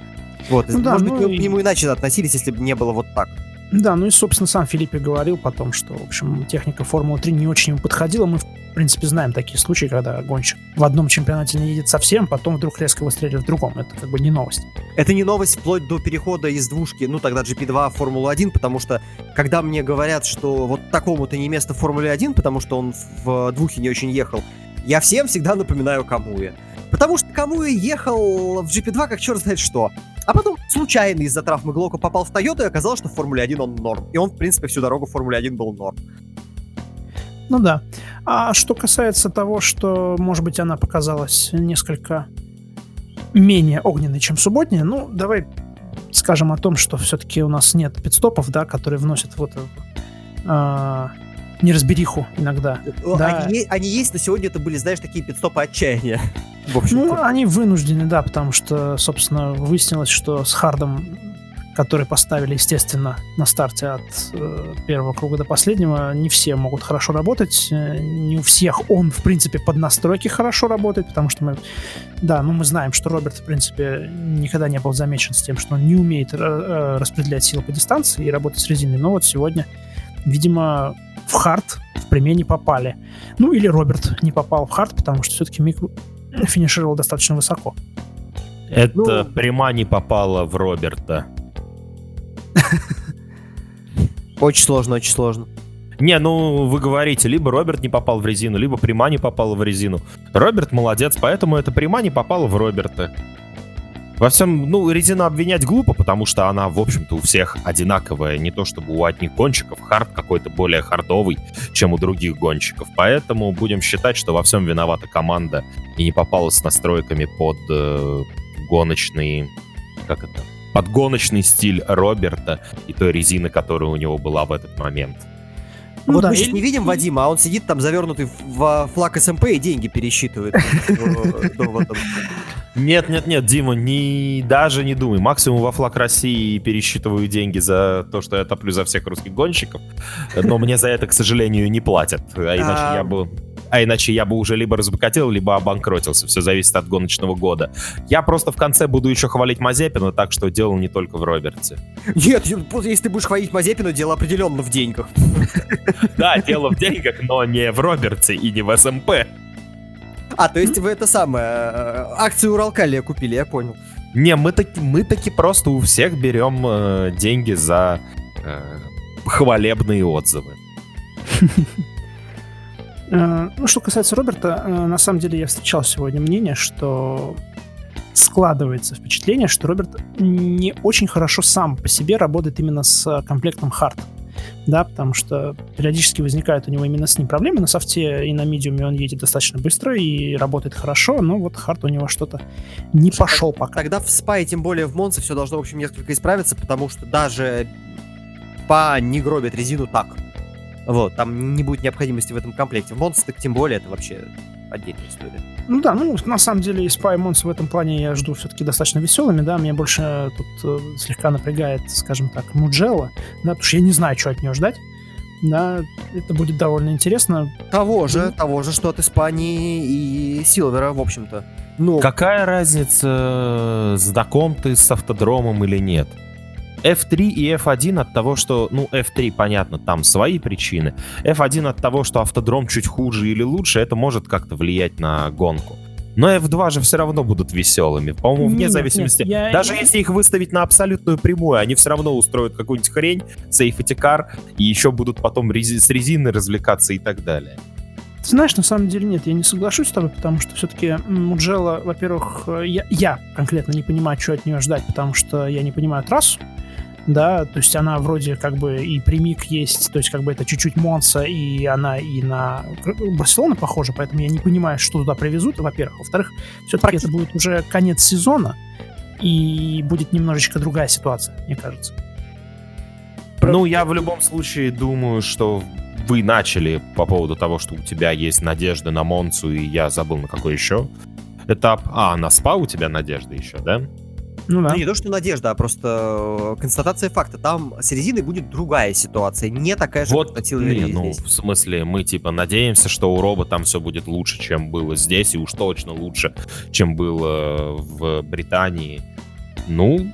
Вот, Ну да, может ну быть, мы к нему иначе относились, если бы не было вот так. Да, ну и, собственно, сам Филиппе говорил потом, что, в общем, техника Формулы-3 не очень ему подходила. Мы, в принципе, знаем такие случаи, когда гонщик в одном чемпионате не едет совсем, потом вдруг резко выстреливает в другом. Это как бы не новость. Это не новость вплоть до перехода из двушки, ну тогда GP2 в Формулу-1, потому что когда мне говорят, что вот такому-то не место в Формуле-1, потому что он в двухе не очень ехал, я всем всегда напоминаю Камуя. Потому что Камуя ехал в GP2 как черт знает что. А потом случайно из-за травмы Глока попал в Тойоту и оказалось, что в Формуле-1 он норм. И он, в принципе, всю дорогу в Формуле-1 был норм. Ну да. А что касается того, что, может быть, она показалась несколько менее огненной, чем субботняя, ну, давай скажем о том, что все-таки у нас нет пидстопов, да, которые вносят вот эту а, неразбериху иногда. Да. Они, они есть, но сегодня это были, знаешь, такие пидстопы отчаяния. В общем Ну, они вынуждены, да, потому что, собственно, выяснилось, что с Хардом который поставили, естественно, на старте от э, первого круга до последнего, не все могут хорошо работать, э, не у всех он, в принципе, под настройки хорошо работает, потому что мы, да, ну мы знаем, что Роберт, в принципе, никогда не был замечен с тем, что он не умеет э, э распределять силы по дистанции и работать с резиной, но вот сегодня, видимо, в хард в пряме не попали. Ну или Роберт не попал в хард, потому что все-таки Мик финишировал достаточно высоко. Это ну... пряма не попала в Роберта. Очень сложно, очень сложно. Не, ну вы говорите, либо Роберт не попал в резину, либо пряма не попала в резину. Роберт молодец, поэтому эта пряма не попала в Роберта. Во всем, ну, резину обвинять глупо, потому что она, в общем-то, у всех одинаковая. Не то чтобы у одних гонщиков хард какой-то более хардовый, чем у других гонщиков. Поэтому будем считать, что во всем виновата команда и не попала с настройками под э, гоночный... Как это? Под гоночный стиль Роберта и той резины, которая у него была в этот момент. Ну, вот да, мы сейчас не видим Вадима, а он сидит там завернутый в флаг СМП и деньги пересчитывает. Нет, нет, нет, Дима, не, даже не думай. Максимум во флаг России пересчитываю деньги за то, что я топлю за всех русских гонщиков. Но мне за это, к сожалению, не платят. А иначе я бы а иначе я бы уже либо разбогател, либо обанкротился. Все зависит от гоночного года. Я просто в конце буду еще хвалить Мазепина, так что дело не только в Роберте. Нет, если ты будешь хвалить Мазепина, дело определенно в деньгах. Да, дело в деньгах, но не в Роберте и не в СМП. А, то есть вы это самое, э, акции Уралкалия купили, я понял. Не, мы таки, мы таки просто у всех берем э, деньги за э, хвалебные отзывы. Э, ну, что касается Роберта, э, на самом деле я встречал сегодня мнение, что складывается впечатление, что Роберт не очень хорошо сам по себе работает именно с комплектом hard. Да, потому что периодически возникают у него именно с ним проблемы. На софте и на медиуме он едет достаточно быстро и работает хорошо, но вот hard у него что-то не пошел пока. Тогда в Спа, тем более в Монце, все должно, в общем, несколько исправиться, потому что даже по не гробит резину так. Вот, там не будет необходимости в этом комплекте. В Монс, так тем более, это вообще отдельная история. Ну да, ну на самом деле Spy Mons в этом плане я жду все-таки достаточно веселыми, да, меня больше тут э, слегка напрягает, скажем так, Муджелла, да, потому что я не знаю, что от нее ждать. Да, это будет довольно интересно. Того же, mm того же, что от Испании и Силвера, в общем-то. Ну, Какая разница, знаком ты с автодромом или нет? F3 и F1 от того, что, ну, F3, понятно, там свои причины. F1 от того, что автодром чуть хуже или лучше, это может как-то влиять на гонку. Но F2 же все равно будут веселыми. По-моему, вне нет, зависимости. Нет, я, Даже если их выставить на абсолютную прямую, они все равно устроят какую-нибудь хрень, car, и еще будут потом рези- с резиной развлекаться и так далее. Ты знаешь, на самом деле нет, я не соглашусь с тобой, потому что все-таки Муджела, во-первых, э, я, я конкретно не понимаю, что от нее ждать, потому что я не понимаю трассу да, то есть она вроде как бы и примик есть, то есть как бы это чуть-чуть Монса, и она и на Барселону похожа, поэтому я не понимаю, что туда привезут, во-первых. Во-вторых, все-таки это будет уже конец сезона, и будет немножечко другая ситуация, мне кажется. Ну, я в любом случае думаю, что вы начали по поводу того, что у тебя есть надежды на Монцу, и я забыл на какой еще этап. А, на СПА у тебя надежды еще, да? Ну да. Ну, не то, что надежда, а просто э, констатация факта. Там с резиной будет другая ситуация, не такая же, вот, как на не, ну, здесь. в смысле, мы типа надеемся, что у Роба там все будет лучше, чем было здесь, и уж точно лучше, чем было в Британии. Ну,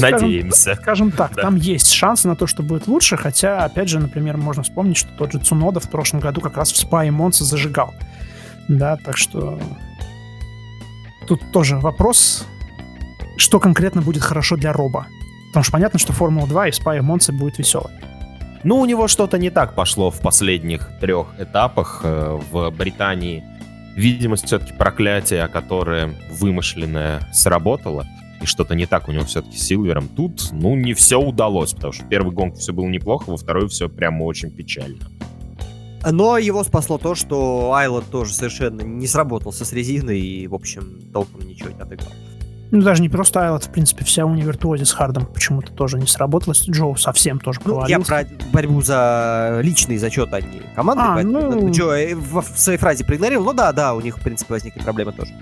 Надеемся. Скажем так, да. там есть шансы на то, что будет лучше, хотя, опять же, например, можно вспомнить, что тот же Цунода в прошлом году как раз в Спа и Монце зажигал. Да, так что тут тоже вопрос, что конкретно будет хорошо для Роба. Потому что понятно, что Формула-2 и Спай Монце будет веселой. Ну, у него что-то не так пошло в последних трех этапах э, в Британии. Видимо, все-таки проклятие, которое вымышленное, сработало. И что-то не так у него все-таки с Силвером. Тут, ну, не все удалось, потому что в первой гонке все было неплохо, во второй все прямо очень печально. Но его спасло то, что Айлот тоже совершенно не сработался с резиной и, в общем, толком ничего не отыграл. Ну, даже не просто Айлот, в принципе, вся универсуози с Хардом почему-то тоже не сработалась. Джо совсем тоже ну, Я про борьбу за личный зачет, а не команды. А, ну... Джо э, в, в своей фразе проигнорировал. Ну да, да, у них, в принципе, возникли проблемы тоже.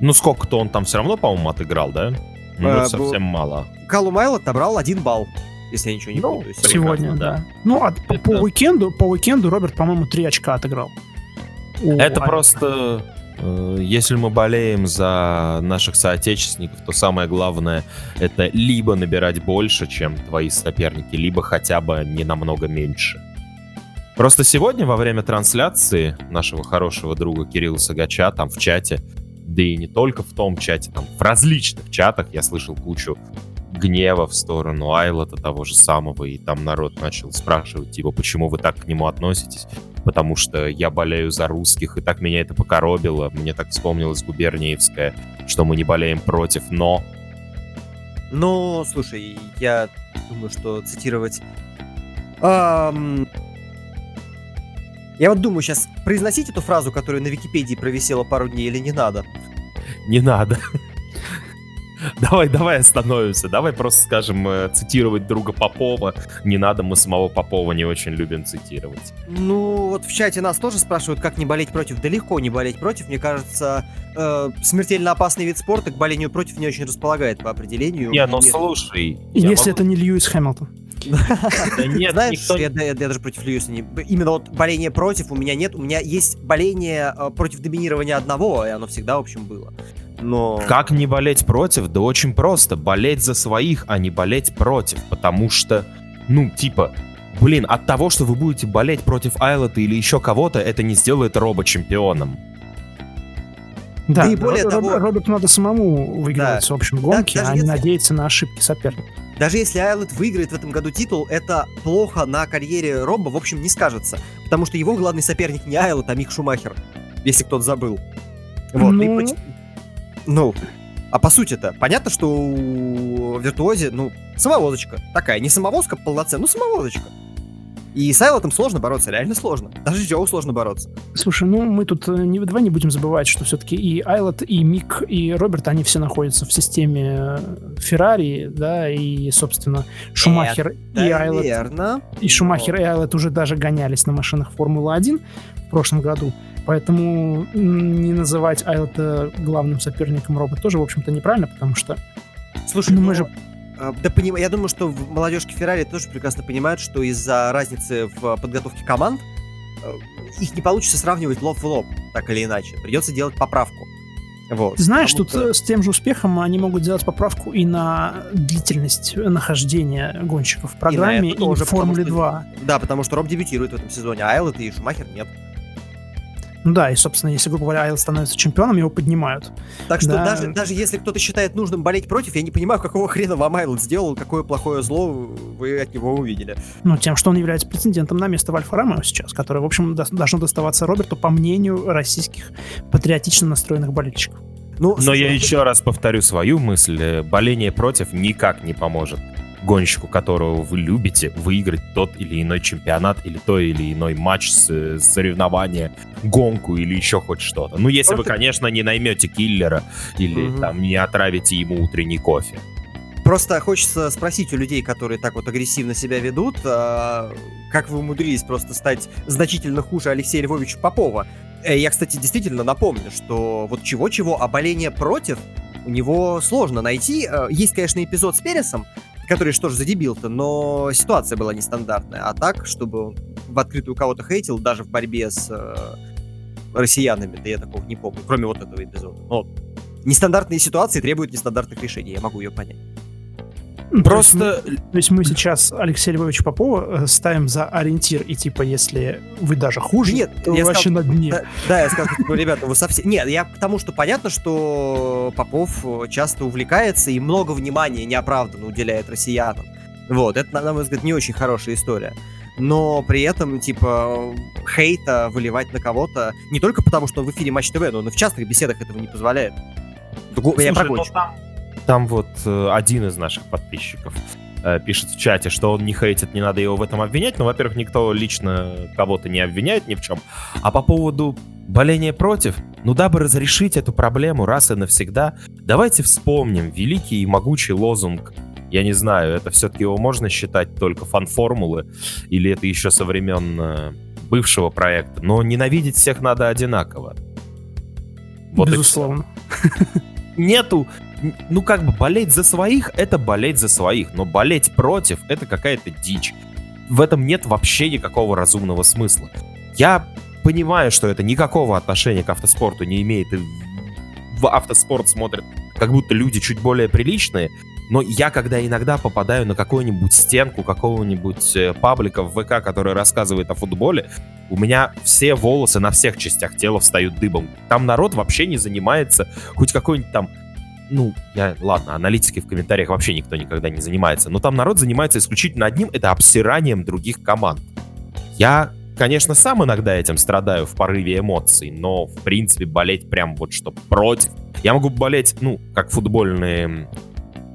Ну, сколько-то он там все равно, по-моему, отыграл, да? Ну, Э, совсем мало. Калум Айлот набрал один балл, если я ничего не Ну, путаю. сегодня, прекрасно, да. Ну, а по, по Это- уикенду, по уикенду Роберт, по-моему, 3 очка отыграл. Это Айлота. просто... э, Если мы болеем за наших соотечественников, то самое главное это либо набирать больше, чем твои соперники, либо хотя бы не намного меньше. Просто сегодня во время трансляции нашего хорошего друга Кирилла Сагача там в чате, да и не только в том чате, там в различных чатах я слышал кучу гнева в сторону Айлота того же самого, и там народ начал спрашивать, типа, почему вы так к нему относитесь? потому что я болею за русских, и так меня это покоробило. Мне так вспомнилось Губерниевская, что мы не болеем против, но... Ну, слушай, я думаю, что цитировать... Ам, Я вот думаю, сейчас произносить эту фразу, которая на Википедии провисела пару дней, или не надо? Не надо. Давай, давай остановимся. Давай просто скажем, э, цитировать друга Попова. Не надо, мы самого Попова не очень любим цитировать. Ну, вот в чате нас тоже спрашивают, как не болеть против. Да легко не болеть против. Мне кажется, э, смертельно опасный вид спорта к болению против не очень располагает по определению. Не, ну слушай. Если могу- это не Льюис Хэмилтон. Да нет, Знаешь, никто... я, я- я даже против Льюиса не... Именно вот боление против у меня нет. У меня есть боление э, против доминирования одного, и оно всегда, в общем, было. Но... Как не болеть против? Да очень просто. Болеть за своих, а не болеть против. Потому что, ну, типа, блин, от того, что вы будете болеть против Айлота или еще кого-то, это не сделает Роба чемпионом. Да, Да и более Ро- того- Ро- Роберту надо самому выигрывать в общем гонке, даже а не если- надеяться на ошибки соперника. Даже если Айлет выиграет в этом году титул, это плохо на карьере Робба, в общем, не скажется. Потому что его главный соперник не Айлет, а Мик Шумахер. Если кто-то забыл. Вот, и Ну. поч- ну, а по сути-то, понятно, что у виртуози, ну, самовозочка. Такая, не самовозка полноценная, ну, самовозочка. И с Айлотом сложно бороться, реально сложно. Даже с Джоу сложно бороться. Слушай, ну мы тут э, не, давай не будем забывать, что все-таки и Айлот, и Мик, и Роберт, они все находятся в системе э, Феррари, да, и, собственно, Шумахер и Айлот, верно. и Шумахер и Айлот уже даже гонялись на машинах Формулы-1 в прошлом году, поэтому не называть Айлота главным соперником Роба тоже, в общем-то, неправильно, потому что Слушай, Ну, мы ну, же- а, Да, поним- я думаю, что в молодежке Феррари тоже прекрасно понимают, что из-за разницы в подготовке команд э, их не получится сравнивать лоб в лоб, так или иначе. Придется делать поправку. Вот. Ты знаешь, тут что- э, с тем же успехом они могут делать поправку и на длительность нахождения гонщиков в программе, и, это тоже, в Формуле 2. Да, потому что Роб дебютирует в этом сезоне, а Айлот и Шумахер нет. Ну да, и, собственно, если, грубо говоря, Айл становится чемпионом, его поднимают. Так что Да. даже, даже если кто-то считает нужным болеть против, я не понимаю, какого хрена вам Айлот сделал, какое плохое зло вы от него увидели. Ну, тем, что он является претендентом на место в Альфа Ромео сейчас, которое, в общем, до- должно доставаться Роберту, по мнению российских патриотично настроенных болельщиков. Ну, Но я еще раз повторю свою мысль. Боление против никак не поможет гонщику, которого вы любите, выиграть тот или иной чемпионат или то или иной матч, с- соревнование, гонку или еще хоть что-то. Ну, если вы, Просто- конечно, не наймете киллера или Мгм. там не отравите ему утренний кофе. Просто хочется спросить у людей, которые так вот агрессивно себя ведут, а, как вы умудрились просто стать значительно хуже Алексея Львовича Попова. Э, Я, кстати, действительно напомню, что вот чего-чего, а боление против у него сложно найти. Э, Есть, конечно, эпизод с Пересом, который что ж за дебил-то, но ситуация была нестандартная. А так, чтобы в открытую кого-то хейтил, даже в борьбе с э, россиянами, да я такого не помню, кроме вот этого эпизода. Но нестандартные ситуации требуют нестандартных решений, я могу ее понять. Ну, то есть мы- Просто То есть мы сейчас Алексея Львовича Попова э, ставим за ориентир, и типа, если вы даже хуже, Нет, то вы я вообще сказал, на дне. Да, да, я сказал, что, ребята, вы совсем... Нет, я к тому, что понятно, что Попов э, часто увлекается и много внимания неоправданно уделяет россиянам. Вот, это, на мой взгляд, не очень хорошая история. Но при этом, типа, хейта выливать на кого-то не только потому, что он в эфире Матч ТВ, но он и в частных беседах этого не позволяет. Я Слушай, про ну гонщиков. там, там вот э, один из наших подписчиков э, пишет в чате, что он не хейтит, не надо его в этом обвинять. Ну, во-первых, никто лично кого-то не обвиняет ни в чем. А по поводу боления против, ну, дабы разрешить эту проблему раз и навсегда, давайте вспомним великий и могучий лозунг. Я не знаю, это все-таки его можно считать только фан-формулы, или это еще со времен э, бывшего проекта, но ненавидеть всех надо одинаково. Вот Безусловно. нету ну как бы болеть за своих это болеть за своих, но болеть против это какая-то дичь. В этом нет вообще никакого разумного смысла. Я понимаю, что это никакого отношения к автоспорту не имеет, и в автоспорт смотрят как будто люди чуть более приличные, но я, когда иногда попадаю на какую-нибудь стенку какого-нибудь э, паблика в ВК, который рассказывает о футболе, у меня все волосы на всех частях тела встают дыбом. Там народ вообще не занимается хоть какой-нибудь там ну, я, ладно, аналитики в комментариях вообще никто никогда не занимается, но там народ занимается исключительно одним, это обсиранием других команд. Я, конечно, сам иногда этим страдаю в порыве эмоций, но, в принципе, болеть прям вот что против. Я могу болеть, ну, как футбольные...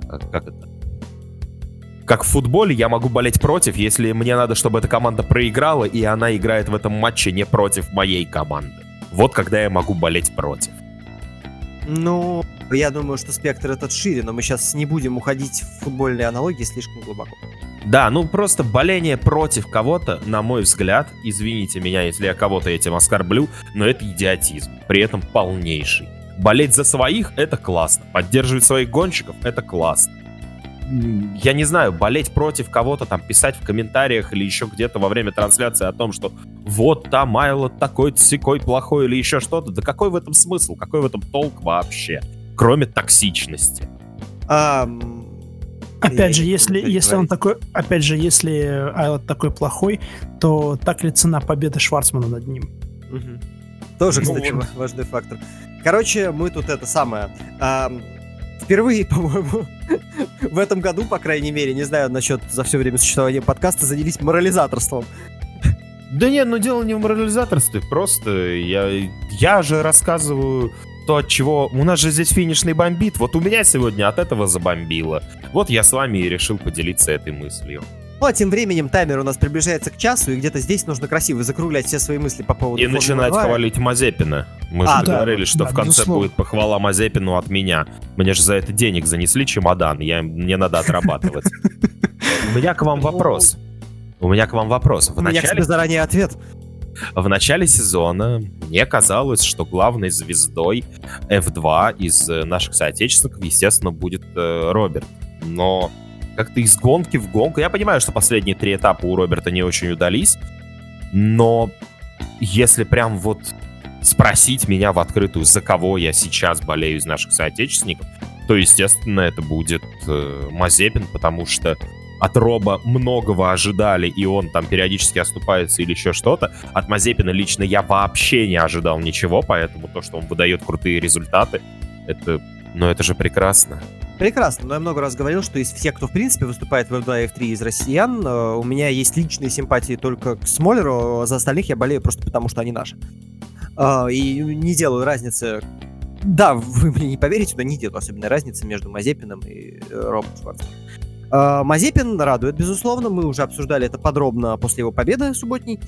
Как это? Как в футболе я могу болеть против, если мне надо, чтобы эта команда проиграла, и она играет в этом матче не против моей команды. Вот когда я могу болеть против. Ну, я думаю, что спектр этот шире, но мы сейчас не будем уходить в футбольные аналогии слишком глубоко. Да, ну просто боление против кого-то, на мой взгляд, извините меня, если я кого-то этим оскорблю, но это идиотизм, при этом полнейший. Болеть за своих — это классно, поддерживать своих гонщиков — это классно. Я не знаю, болеть против кого-то, там, писать в комментариях или еще где-то во время трансляции о том, что вот там Айлот такой-то, секой плохой или еще что-то. Да какой в этом смысл? Какой в этом толк вообще? кроме токсичности. А, опять же, если, если он такой, опять же, если Айлот такой плохой, то так ли цена победы Шварцмана над ним? Угу. Тоже, ну, кстати, важный фактор. Короче, мы тут это самое. А, впервые, по-моему, в этом году, по крайней мере, не знаю насчет за все время существования подкаста, занялись морализаторством. Да нет, ну дело не в морализаторстве, просто я, я же рассказываю то, от чего... У нас же здесь финишный бомбит. Вот у меня сегодня от этого забомбило. Вот я с вами и решил поделиться этой мыслью. Ну, а тем временем таймер у нас приближается к часу, и где-то здесь нужно красиво закруглять все свои мысли по поводу... И начинать 2. хвалить Мазепина. Мы а, же да, договорились, что да, в конце безусловно. будет похвала Мазепину от меня. Мне же за это денег занесли чемодан, я, мне надо отрабатывать. У меня к вам вопрос. У меня к вам вопрос. У меня к тебе заранее ответ. В начале сезона мне казалось, что главной звездой F2 из э, наших соотечественников, естественно, будет э, Роберт. Но как-то из гонки в гонку... Я понимаю, что последние три этапа у Роберта не очень удались, но если прям вот спросить меня в открытую, за кого я сейчас болею из наших соотечественников, то, естественно, это будет э, Мазепин, потому что от Роба многого ожидали, и он там периодически оступается или еще что-то. От Мазепина лично я вообще не ожидал ничего, поэтому то, что он выдает крутые результаты, это, ну это же прекрасно. Прекрасно, но я много раз говорил, что из всех, кто в принципе выступает в F2 и F3 из россиян, э, у меня есть личные симпатии только к Смолеру, а за остальных я болею просто потому, что они наши. Э, и не делаю разницы да, вы мне не поверите, но не делаю особенной разницы между Мазепиным и э, Робом. А, Мазепин радует, безусловно. Мы уже обсуждали это подробно после его победы субботней.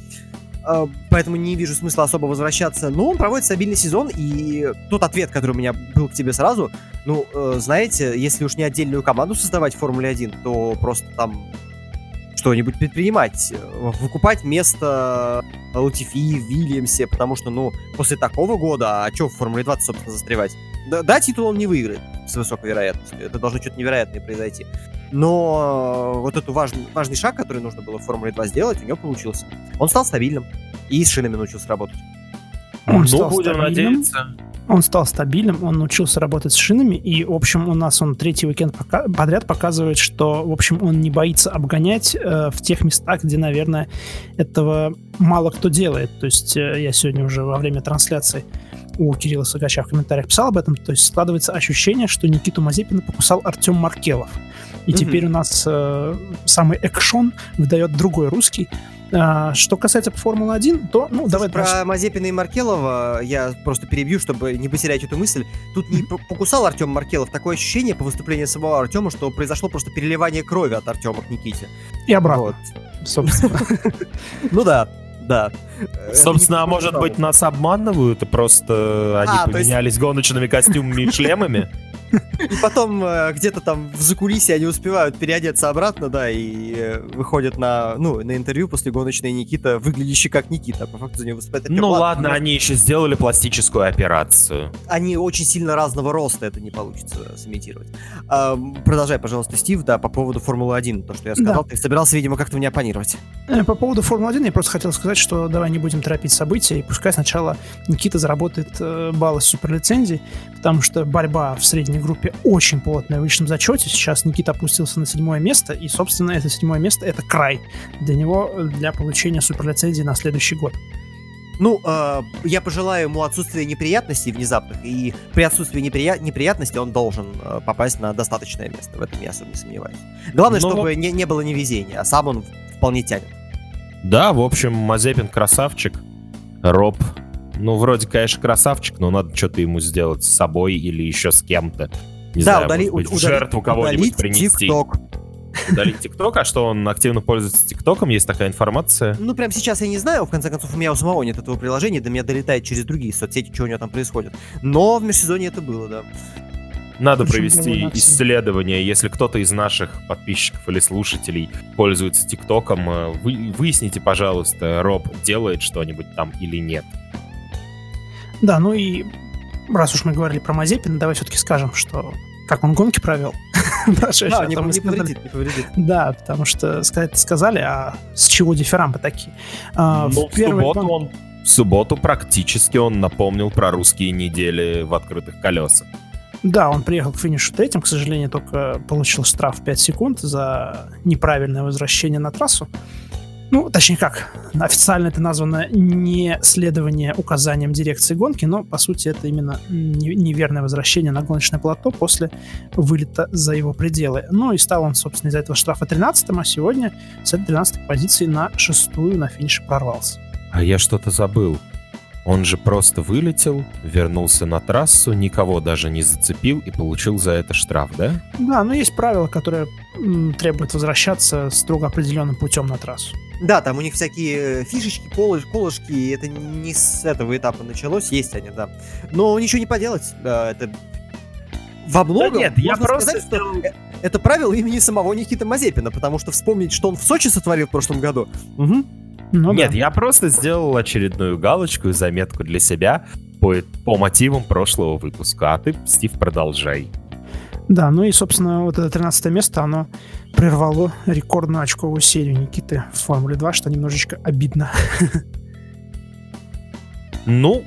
А, поэтому не вижу смысла особо возвращаться. Но он проводит стабильный сезон, и тот ответ, который у меня был к тебе сразу, ну, э, знаете, если уж не отдельную команду создавать в Формуле 1, то просто там что-нибудь предпринимать, выкупать место Латифи, Вильямсе, потому что, ну, после такого года, а что в Формуле 20, собственно, застревать? Да, да, титул он не выиграет с высокой вероятностью. Это должно что-то невероятное произойти. Но вот этот важный, важный шаг, который нужно было в Формуле 2 сделать, у него получился. Он стал стабильным и с шинами научился работать. Он ну, стал будем стабильным. надеяться. Он стал стабильным, он научился работать с шинами, и, в общем, у нас он третий уикенд пока- подряд показывает, что, в общем, он не боится обгонять э, в тех местах, где, наверное, этого мало кто делает. То есть э, я сегодня уже во время трансляции у Кирилла Сагача в комментариях писал об этом, то есть складывается ощущение, что Никиту Мазепина покусал Артем Маркелов. И mm-hmm. теперь у нас э, самый экшон выдает другой русский. А, что касается Формулы-1, то, ну, Слушай, давай... Про дальше. Мазепина и Маркелова я просто перебью, чтобы не потерять эту мысль. Тут не покусал Артем Маркелов. Такое ощущение по выступлению самого Артема, что произошло просто переливание крови от Артема к Никите. И обратно. Собственно. Ну да, да. Собственно, а может быть нас обманывают, и просто они а, поменялись гоночными костюмами и шлемами? И потом э, где-то там в закулисье они успевают переодеться обратно, да, и э, выходят на, ну, на интервью после гоночной Никита, выглядящий как Никита. По факту за него выступает. Ну ладно, они еще сделали пластическую операцию. Они очень сильно разного роста, это не получится сымитировать. А, продолжай, пожалуйста, Стив, да, по поводу Формулы-1, то, что я сказал. Да. Ты собирался, видимо, как-то мне оппонировать. Э, По поводу Формулы-1 я просто хотел сказать, что давай не будем торопить события, и пускай сначала Никита заработает э, баллы с суперлицензии, потому что борьба в средней группе очень плотная в личном зачете. Сейчас Никита опустился на седьмое место, и, собственно, это седьмое место — это край для него для получения суперлицензии на следующий год. Ну, э, я пожелаю ему отсутствия неприятностей внезапных, и при отсутствии неприя- неприятностей он должен э, попасть на достаточное место. В этом я особо не сомневаюсь. Главное, Ну, чтобы не, не было невезения, а сам он вполне тянет. Да, в общем, Мазепин красавчик. Роб, ну, вроде, конечно, красавчик, но надо что-то ему сделать с собой или еще с кем-то. Не да, знаю, удали, может быть, удали- жертву кого-нибудь принести. TikTok. Удалить ТикТок, а что он активно пользуется ТикТоком, есть такая информация. Ну, прям сейчас я не знаю, в конце концов, у меня у самого нет этого приложения, до меня долетает через другие соцсети, что у него там происходит. Но в межсезонье это было, да. Надо провести исследование. Если кто-то из наших подписчиков или слушателей пользуется ТикТоком, э, вы, выясните, пожалуйста, Роб делает что-нибудь там или нет. Да, ну и раз уж мы говорили про Мазепина, давай все-таки скажем, что как он гонки провел. Да, а не, повредит, не повредит. Да, потому что сказать сказали, а с чего дифирамбы такие? А, Ну, в в субботу гон- он... В субботу практически он напомнил про русские недели в открытых колесах. Да, он приехал к финишу третьим, к сожалению, только получил штраф 5 секунд за неправильное возвращение на трассу. Ну, точнее как, официально это названо не следование указаниям дирекции гонки, но по сути это именно не- неверное возвращение на гоночное плато после вылета за его пределы. Ну и стал он, собственно, из-за этого штрафа 13 а сегодня с этой 13 позиции на шестую на финише прорвался. А я что-то забыл. Он же просто вылетел, вернулся на трассу, никого даже не зацепил и получил за это штраф, да? Да, но есть правила, которые м, требуют возвращаться строго определенным путем на трассу. Да, там у них всякие э, фишечки, колыш- колышки, и это не с этого этапа началось, есть они, да. Но ничего не поделать, да, это во многом нет, я можно просто сказать, что э- это правило имени самого Никиты Мазепина, потому что вспомнить, что он в Сочи сотворил в прошлом году. Мгм. Ну Нет, да. я просто сделал очередную галочку и заметку для себя по, по мотивам прошлого выпуска. А ты, Стив, продолжай. Да, ну и, собственно, вот это 13 место, оно прервало рекордную очковую серию Никиты в Формуле 2, что немножечко обидно. Ну,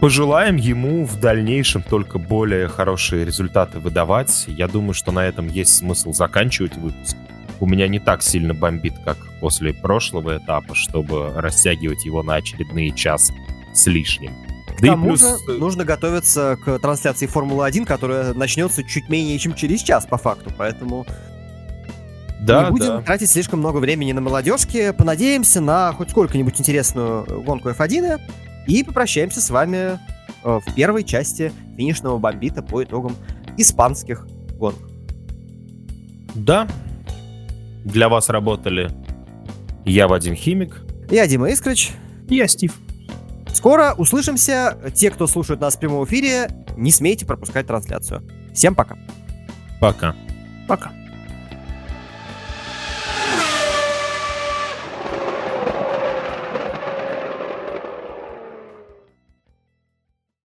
пожелаем ему в дальнейшем только более хорошие результаты выдавать. Я думаю, что на этом есть смысл заканчивать выпуск. У меня не так сильно бомбит, как после прошлого этапа, чтобы растягивать его на очередные час с лишним. К Да и тому плюс, же э, нужно готовиться к трансляции Формулы-1, которая начнется чуть менее чем через час, по факту, поэтому да, не будем да. тратить слишком много времени на молодежки. Понадеемся на хоть сколько-нибудь интересную гонку F1 и попрощаемся с вами э, в первой части финишного бомбита по итогам испанских гонок. Да. Для вас работали я, Вадим Химик. Я Дима Искрич. Я Стив. Скоро услышимся. Те, кто слушает нас в прямом эфире, не смейте пропускать трансляцию. Всем пока. Пока. Пока.